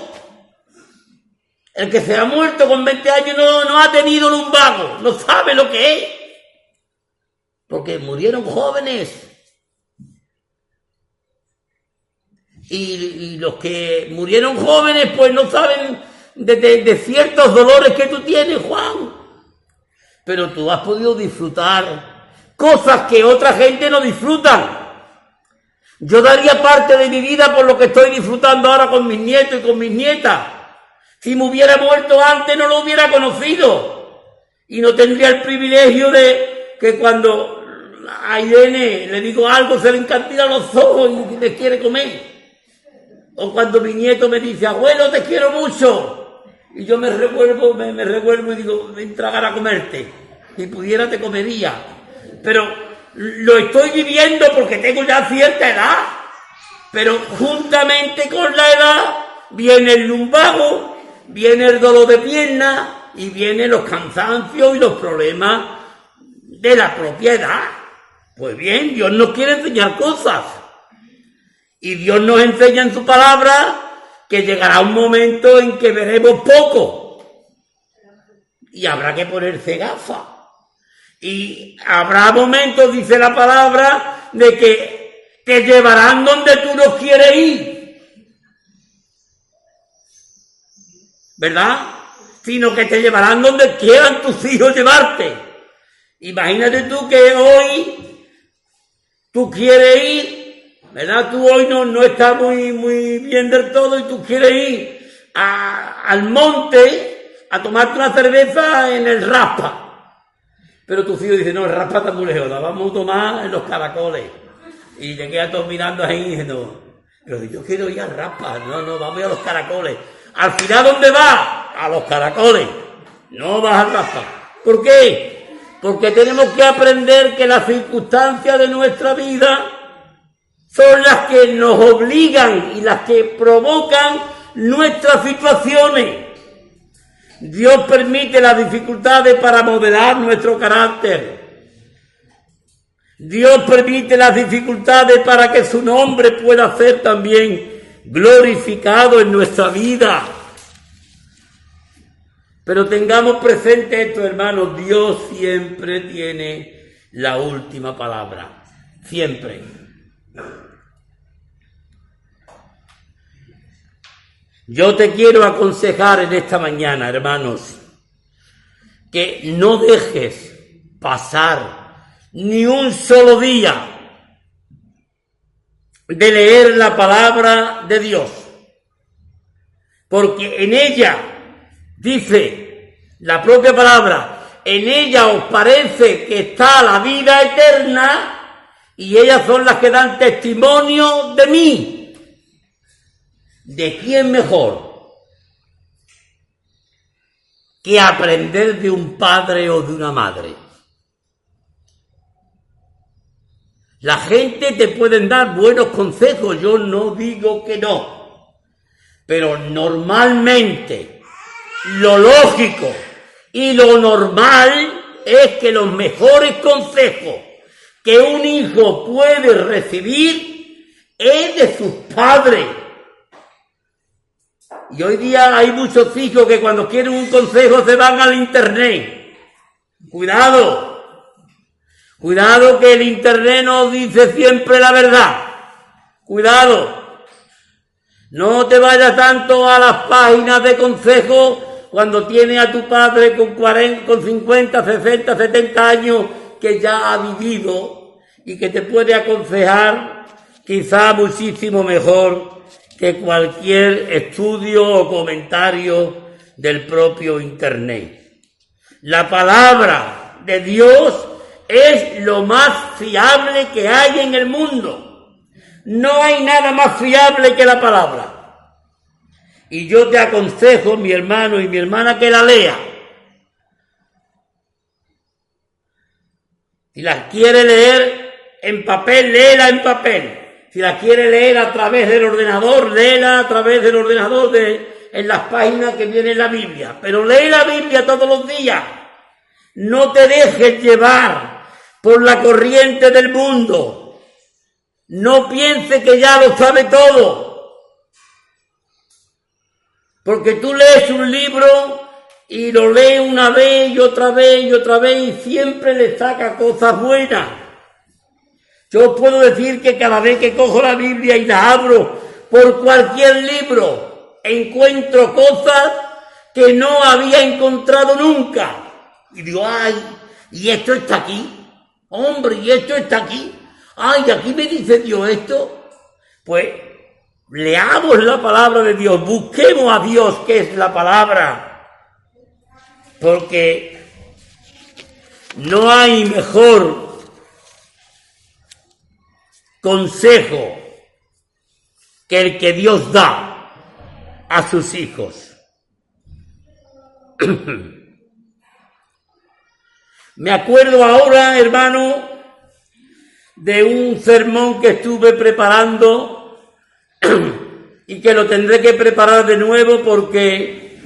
El que se ha muerto con 20 años no, no ha tenido lumbago, no sabe lo que es. Porque murieron jóvenes. Y, los que murieron jóvenes, pues no saben de, ciertos dolores que tú tienes, Juan. Pero tú has podido disfrutar cosas que otra gente no disfrutan. Yo daría parte de mi vida por lo que estoy disfrutando ahora con mis nietos y con mis nietas. Si me hubiera muerto antes no lo hubiera conocido. Y no tendría el privilegio de que cuando a Irene le digo algo se le encantilan los ojos y me quiere comer. O cuando mi nieto me dice, abuelo, te quiero mucho. Y yo me revuelvo, me, revuelvo y digo, ven tragar a comerte. Si pudiera te comería. Pero lo estoy viviendo porque tengo ya cierta edad. Pero juntamente con la edad viene el lumbago, viene el dolor de pierna y vienen los cansancios y los problemas de la propiedad. Pues bien, Dios nos quiere enseñar cosas. Y Dios nos enseña en su palabra que llegará un momento en que veremos poco. Y habrá que ponerse gafas. Y habrá momentos, dice la palabra, de que te llevarán donde tú no quieres ir. ¿Verdad? Sino que te llevarán donde quieran tus hijos llevarte. Imagínate tú que hoy tú quieres ir, ¿verdad? Tú hoy no, no estás muy, muy bien del todo y tú quieres ir a- al monte a tomarte una cerveza en el raspa. Pero tus hijos dicen, no, el raspa está muy lejos, la vamos a tomar en los caracoles. Y te quedas todos mirando ahí diciendo, pero yo quiero ir al raspa, no, no, vamos a ir a los caracoles. Al final, ¿dónde vas? A los caracoles. No vas al raspa. ¿Por qué? Porque tenemos que aprender que las circunstancias de nuestra vida son las que nos obligan y las que provocan nuestras situaciones. Dios permite las dificultades para modelar nuestro carácter. Dios permite las dificultades para que su nombre pueda ser también glorificado en nuestra vida. Pero tengamos presente esto, hermanos, Dios siempre tiene la última palabra. Siempre. Yo te quiero aconsejar en esta mañana, hermanos, que no dejes pasar ni un solo día de leer la palabra de Dios, porque en ella dice la propia palabra, en ella os parece que está la vida eterna y ellas son las que dan testimonio de mí. ¿De quién mejor que aprender de un padre o de una madre? La gente te pueden dar buenos consejos, yo no digo que no, pero normalmente lo lógico y lo normal es que los mejores consejos que un hijo puede recibir es de sus padres. Y hoy día hay muchos hijos que cuando quieren un consejo se van al internet. Cuidado. Cuidado que el internet no dice siempre la verdad. Cuidado. No te vayas tanto a las páginas de consejos cuando tienes a tu padre con 40, con 50, 60, 70 años que ya ha vivido y que te puede aconsejar quizá muchísimo mejor cualquier estudio o comentario del propio Internet. La palabra de Dios es lo más fiable que hay en el mundo. No hay nada más fiable que la palabra. Y yo te aconsejo, mi hermano y mi hermana, que la lea. Si la quiere leer en papel, léela en papel. Si la quiere leer a través del ordenador, léela a través del ordenador de en las páginas que viene en la Biblia, pero lee la Biblia todos los días. No te dejes llevar por la corriente del mundo. No piense que ya lo sabe todo. Porque tú lees un libro y lo lees una vez y otra vez y otra vez y siempre le saca cosas buenas. Yo puedo decir que cada vez que cojo la Biblia y la abro por cualquier libro, encuentro cosas que no había encontrado nunca. Y digo, ay, y esto está aquí. Hombre, y esto está aquí. Ay, aquí me dice Dios esto. Pues leamos la palabra de Dios, busquemos a Dios, que es la palabra. Porque no hay mejor consejo que el que Dios da a sus hijos. *clears throat* Me acuerdo ahora, hermano, de un sermón que estuve preparando *clears throat* y que lo tendré que preparar de nuevo porque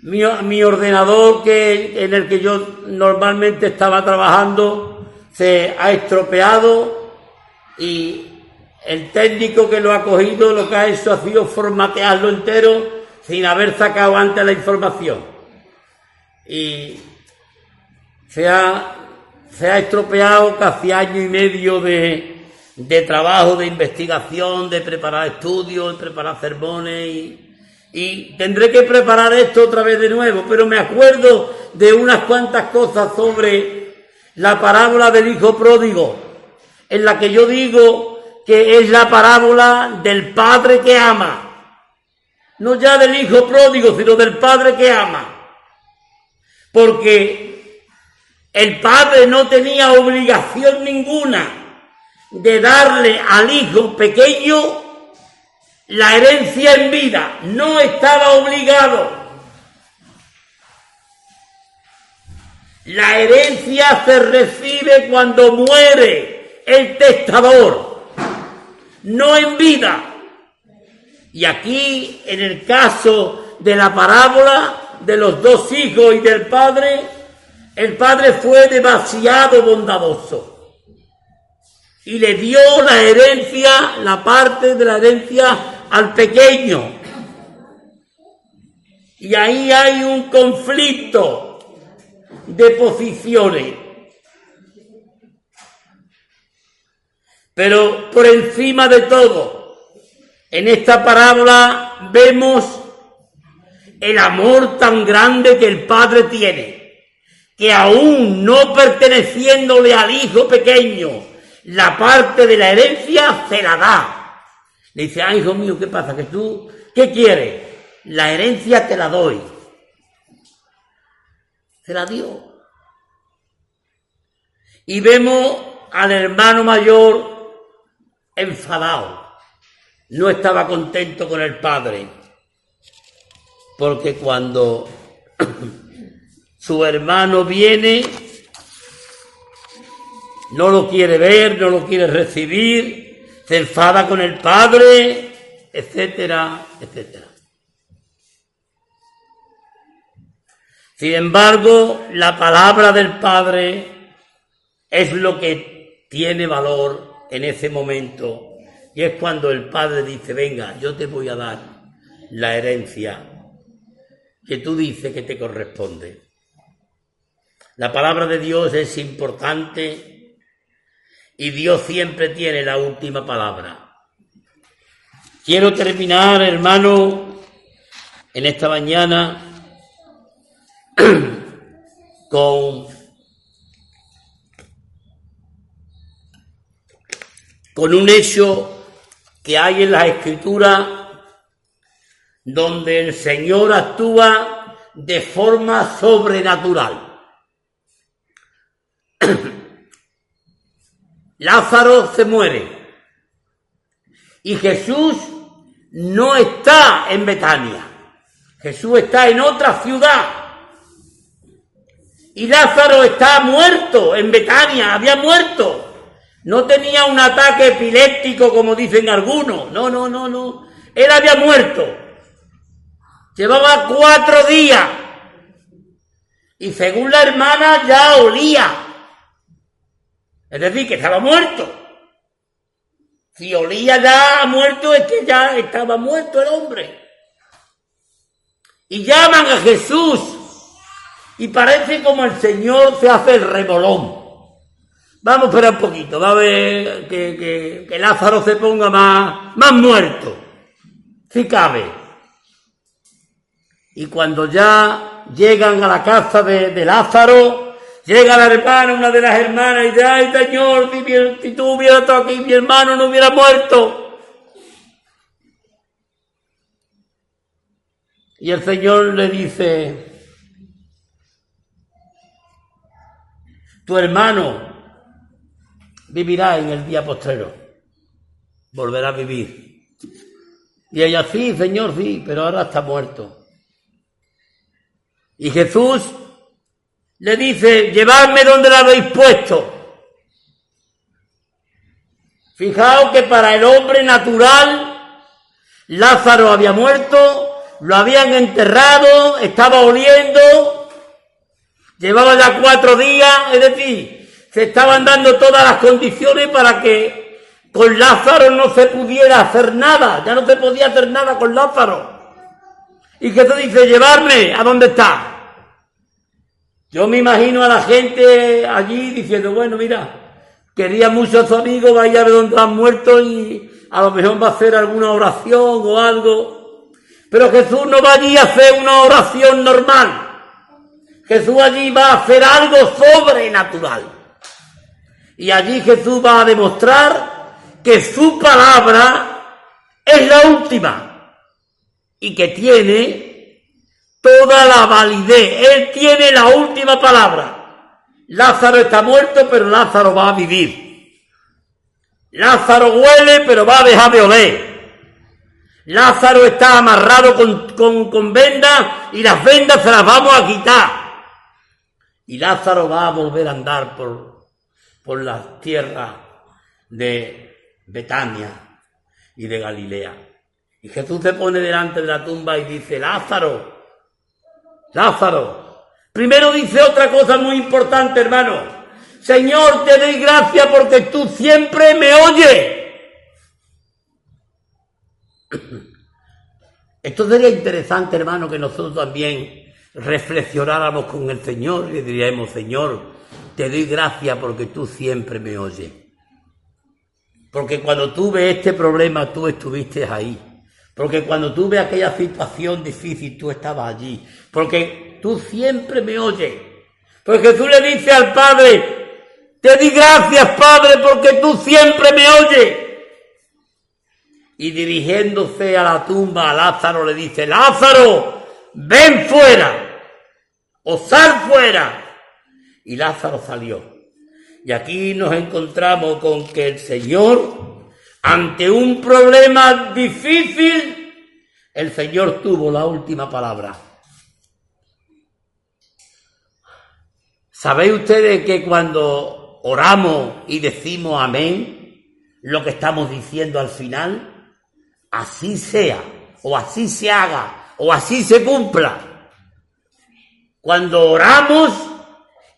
mi, mi, ordenador que, en el que yo normalmente estaba trabajando se ha estropeado y el técnico que lo ha cogido lo que ha hecho ha sido formatearlo entero sin haber sacado antes la información. Y se ha, se ha estropeado casi año y medio de, de trabajo, de investigación, de preparar estudios, de preparar sermones y, y tendré que preparar esto otra vez de nuevo, pero me acuerdo de unas cuantas cosas sobre la parábola del hijo pródigo, en la que yo digo que es la parábola del padre que ama. No ya del hijo pródigo, sino del padre que ama. Porque el padre no tenía obligación ninguna de darle al hijo pequeño la herencia en vida. No estaba obligado. La herencia se recibe cuando muere el testador, no en vida. Y aquí, en el caso de la parábola de los dos hijos y del padre, el padre fue demasiado bondadoso y le dio la herencia, la parte de la herencia al pequeño. Y ahí hay un conflicto de posiciones. Pero por encima de todo, en esta parábola vemos el amor tan grande que el Padre tiene que aún no perteneciéndole al hijo pequeño, la parte de la herencia se la da. Le dice, ah, hijo mío, ¿qué pasa? ¿Que tú, qué quieres? La herencia te la doy. Se la dio. Y vemos al hermano mayor enfadado. No estaba contento con el padre. Porque cuando *clears throat* su hermano viene, no lo quiere ver, no lo quiere recibir, se enfada con el padre, etcétera, etcétera. Sin embargo, la palabra del Padre es lo que tiene valor en ese momento. Y es cuando el Padre dice, venga, yo te voy a dar la herencia que tú dices que te corresponde. La palabra de Dios es importante y Dios siempre tiene la última palabra. Quiero terminar, hermano, en esta mañana *coughs* con con un hecho que hay en la escritura donde el Señor actúa de forma sobrenatural. *coughs* Lázaro se muere y Jesús no está en Betania. Jesús está en otra ciudad. Y Lázaro está muerto en Betania, había muerto. No tenía un ataque epiléptico como dicen algunos. No, no, no, no. Él había muerto. Llevaba cuatro días. Y según la hermana ya olía. Es decir, que estaba muerto. Si olía ya muerto es que ya estaba muerto el hombre. Y llaman a Jesús. Y parece como el Señor se hace el remolón. Vamos a esperar un poquito, va a ver que, Lázaro se ponga más, más muerto, si cabe. Y cuando ya llegan a la casa de, Lázaro, llega la hermana, una de las hermanas, y dice, ay Señor, si, si tú hubieras estado aquí, mi hermano no hubiera muerto. Y el Señor le dice, tu hermano vivirá en el día postrero, volverá a vivir. Y ella, sí, Señor, sí, pero ahora está muerto. Y Jesús le dice, llevadme donde la habéis puesto. Fijaos que para el hombre natural, Lázaro había muerto, lo habían enterrado, estaba oliendo, llevaba ya cuatro días, es decir, se estaban dando todas las condiciones para que con Lázaro no se pudiera hacer nada, ya no se podía hacer nada con Lázaro. Y Jesús dice, llevarme a dónde está. Yo me imagino a la gente allí diciendo, bueno, mira, quería mucho a su amigo, vaya a ver dónde han muerto y a lo mejor va a hacer alguna oración o algo. Pero Jesús no va allí a hacer una oración normal. Jesús allí va a hacer algo sobrenatural. Y allí Jesús va a demostrar que su palabra es la última y que tiene toda la validez. Él tiene la última palabra. Lázaro está muerto, pero Lázaro va a vivir. Lázaro huele, pero va a dejar de oler. Lázaro está amarrado con, con, con vendas y las vendas se las vamos a quitar. Y Lázaro va a volver a andar por, por las tierras de Betania y de Galilea. Y Jesús se pone delante de la tumba y dice, Lázaro, Lázaro. Primero dice otra cosa muy importante, hermano. Señor, te doy gracias porque tú siempre me oyes. *clears throat* Esto sería interesante, hermano, que nosotros también reflexionáramos con el Señor y le diríamos, Señor, te doy gracias porque tú siempre me oyes. Porque cuando tuve este problema, tú estuviste ahí. Porque cuando tuve aquella situación difícil, tú estabas allí. Porque tú siempre me oyes. Porque Jesús le dice al Padre, te di gracias, Padre, porque tú siempre me oyes. Y dirigiéndose a la tumba a Lázaro le dice, Lázaro, ven fuera, o sal fuera. Y Lázaro salió. Y aquí nos encontramos con que el Señor, ante un problema difícil, el Señor tuvo la última palabra. ¿Sabéis ustedes que cuando oramos y decimos amén, lo que estamos diciendo al final, así sea, o así se haga, o así se cumpla? Cuando oramos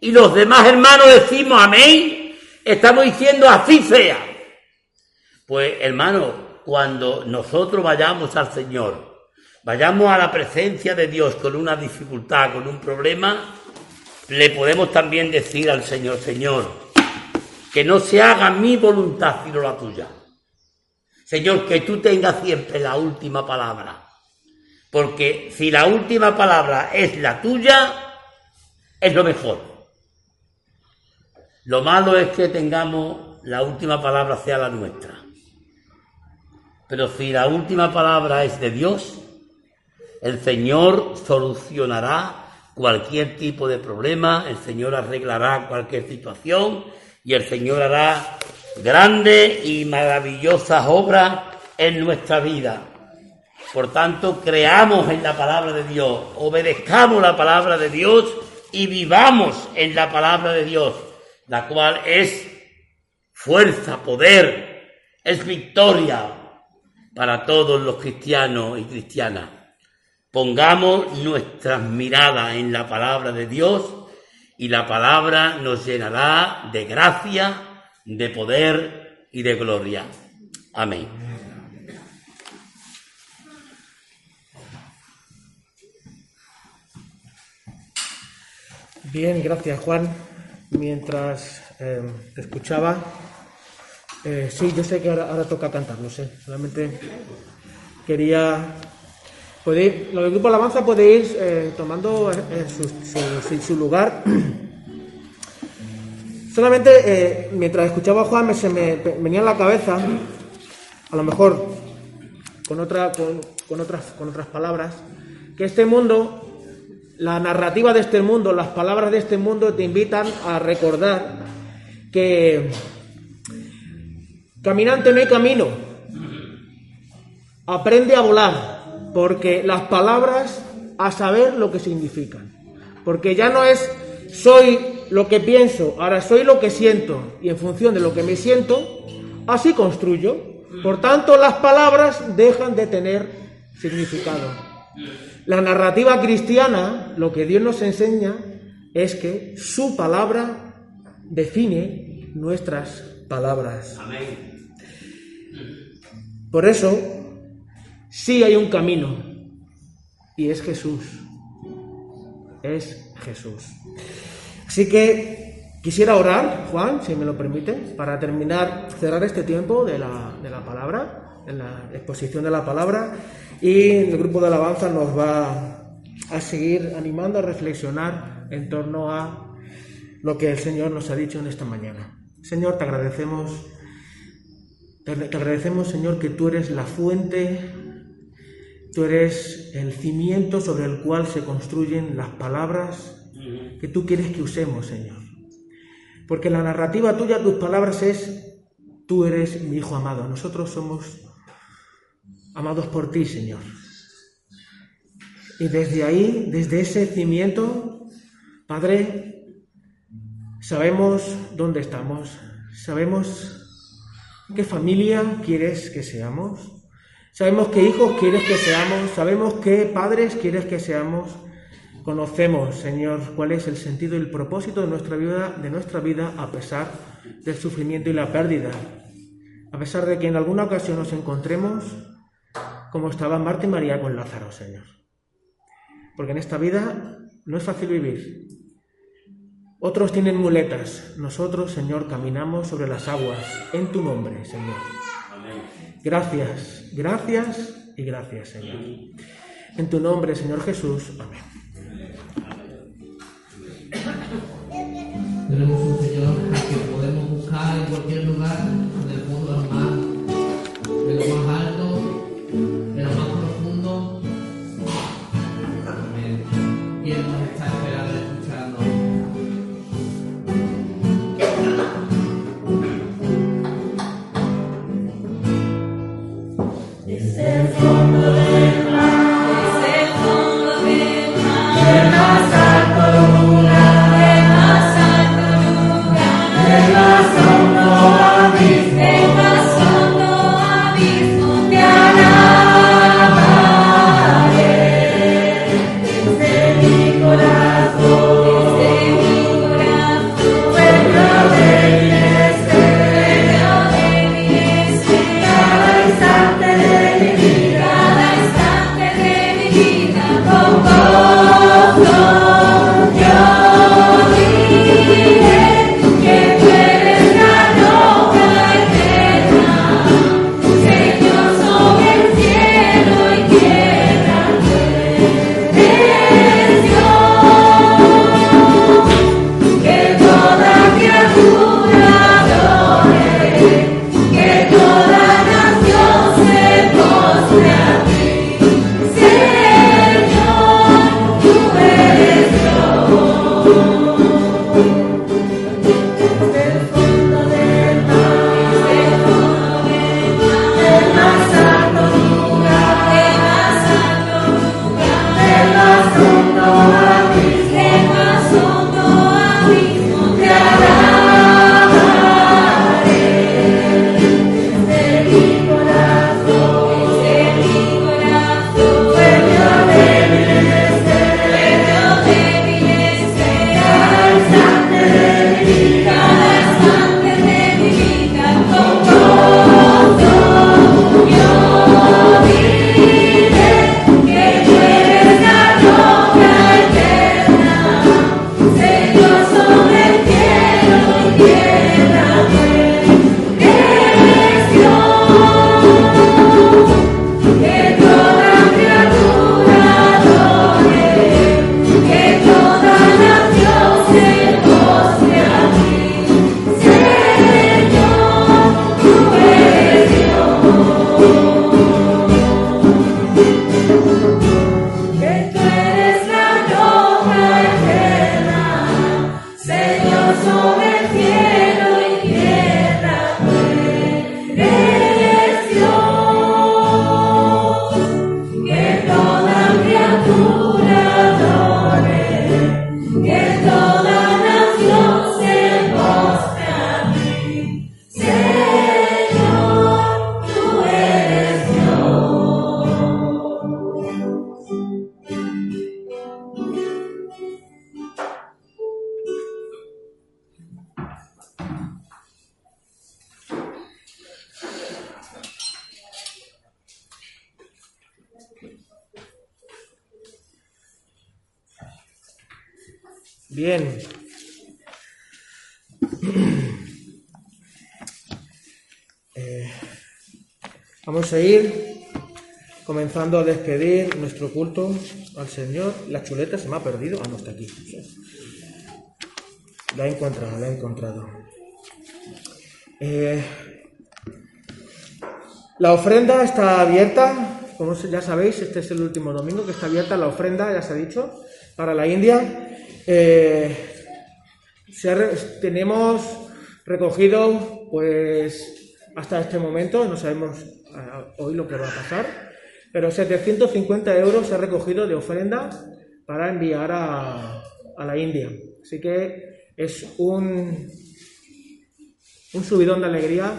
y los demás hermanos decimos amén, estamos diciendo así sea. Pues hermano, cuando nosotros vayamos al Señor, vayamos a la presencia de Dios con una dificultad, con un problema, le podemos también decir al Señor, Señor, que no se haga mi voluntad sino la tuya. Señor, que tú tengas siempre la última palabra. Porque si la última palabra es la tuya, es lo mejor. Lo malo es que tengamos la última palabra sea la nuestra. Pero si la última palabra es de Dios, el Señor solucionará cualquier tipo de problema, el Señor arreglará cualquier situación y el Señor hará grandes y maravillosas obras en nuestra vida. Por tanto, creamos en la palabra de Dios, obedezcamos la palabra de Dios y vivamos en la palabra de Dios, la cual es fuerza, poder, es victoria para todos los cristianos y cristianas. Pongamos nuestras miradas en la palabra de Dios y la palabra nos llenará de gracia, de poder y de gloria. Amén. Bien, gracias Juan. Mientras eh, te escuchaba, eh, sí, yo sé que ahora, ahora toca cantar, lo sé. Solamente quería. Puede, lo del grupo Alabanza ir eh, tomando eh, su, su- su lugar. *clears throat* Solamente eh, mientras escuchaba a Juan me, se me venía en la cabeza, a lo mejor con, otra, con, con otras, con otras palabras, que este mundo la narrativa de este mundo, las palabras de este mundo te invitan a recordar que caminante no hay camino. Aprende a volar, porque las palabras a saber lo que significan. Porque ya no es soy lo que pienso, ahora soy lo que siento y en función de lo que me siento, así construyo. Por tanto, las palabras dejan de tener significado. La narrativa cristiana, lo que Dios nos enseña es que su palabra define nuestras palabras. Amén. Por eso, sí hay un camino y es Jesús. Es Jesús. Así que quisiera orar, Juan, si me lo permite, para terminar, cerrar este tiempo de la, de la palabra, en la exposición de la palabra, y el grupo de alabanza nos va a seguir animando a reflexionar en torno a lo que el Señor nos ha dicho en esta mañana. Señor, te agradecemos, te agradecemos, Señor, que tú eres la fuente, tú eres el cimiento sobre el cual se construyen las palabras que tú quieres que usemos, Señor. Porque la narrativa tuya, tus palabras es, tú eres mi hijo amado, nosotros somos amados por ti, Señor. Y desde ahí, desde ese cimiento, Padre, sabemos dónde estamos, sabemos qué familia quieres que seamos, sabemos qué hijos quieres que seamos, sabemos qué padres quieres que seamos. Conocemos, Señor, cuál es el sentido y el propósito de nuestra vida, de nuestra vida a pesar del sufrimiento y la pérdida. A pesar de que en alguna ocasión nos encontremos como estaban Marta y María con Lázaro, Señor. Porque en esta vida no es fácil vivir. Otros tienen muletas, nosotros, Señor, caminamos sobre las aguas en tu nombre, Señor. Gracias, gracias y gracias, Señor. En tu nombre, Señor Jesús. Amén. Tenemos un Señor al que podemos buscar en cualquier lugar, Bien. *clears throat* Eh, vamos a ir comenzando a despedir nuestro culto al Señor. La chuleta se me ha perdido. Ah, no está aquí. La he encontrado, la he encontrado. Eh, la ofrenda está abierta. Como ya sabéis, este es el último domingo que está abierta la ofrenda, ya se ha dicho, para la India. Eh, tenemos recogido, pues, hasta este momento, no sabemos hoy lo que va a pasar, pero 750 euros se ha recogido de ofrenda para enviar a, a la India. Así que es un, un subidón de alegría,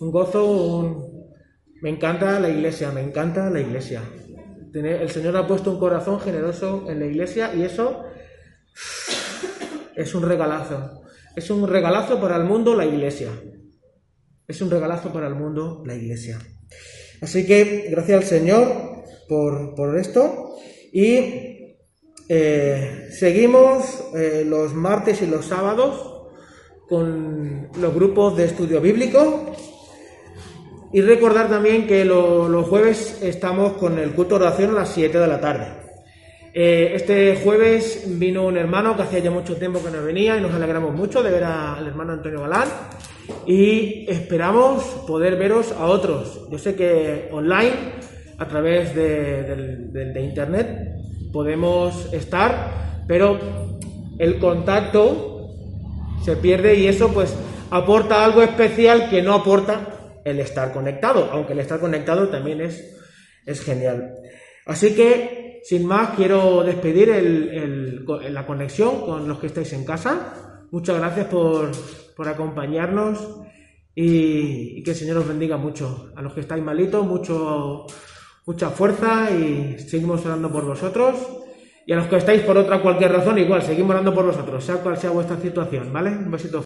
un gozo. Me encanta la iglesia, me encanta la iglesia. El Señor ha puesto un corazón generoso en la iglesia y eso es un regalazo. Es un regalazo para el mundo la iglesia. Es un regalazo para el mundo la iglesia. Así que gracias al Señor por, por esto. Y eh, seguimos eh, los martes y los sábados con los grupos de estudio bíblico. Y recordar también que lo- los jueves estamos con el culto de oración a las 7 de la tarde. Eh, este jueves vino un hermano que hacía ya mucho tiempo que no venía y nos alegramos mucho de ver a- al hermano Antonio Galán y esperamos poder veros a otros. Yo sé que online, a través de, de internet, podemos estar, pero el contacto se pierde y eso pues aporta algo especial que no aporta el estar conectado, aunque el estar conectado también es, es genial. Así que, sin más, quiero despedir el- la conexión con los que estáis en casa. Muchas gracias por, acompañarnos y, y que el Señor os bendiga mucho. A los que estáis malitos, mucho, mucha fuerza y seguimos orando por vosotros. Y a los que estáis por otra cualquier razón, igual, seguimos orando por vosotros, sea cual sea vuestra situación, ¿vale? Un besito.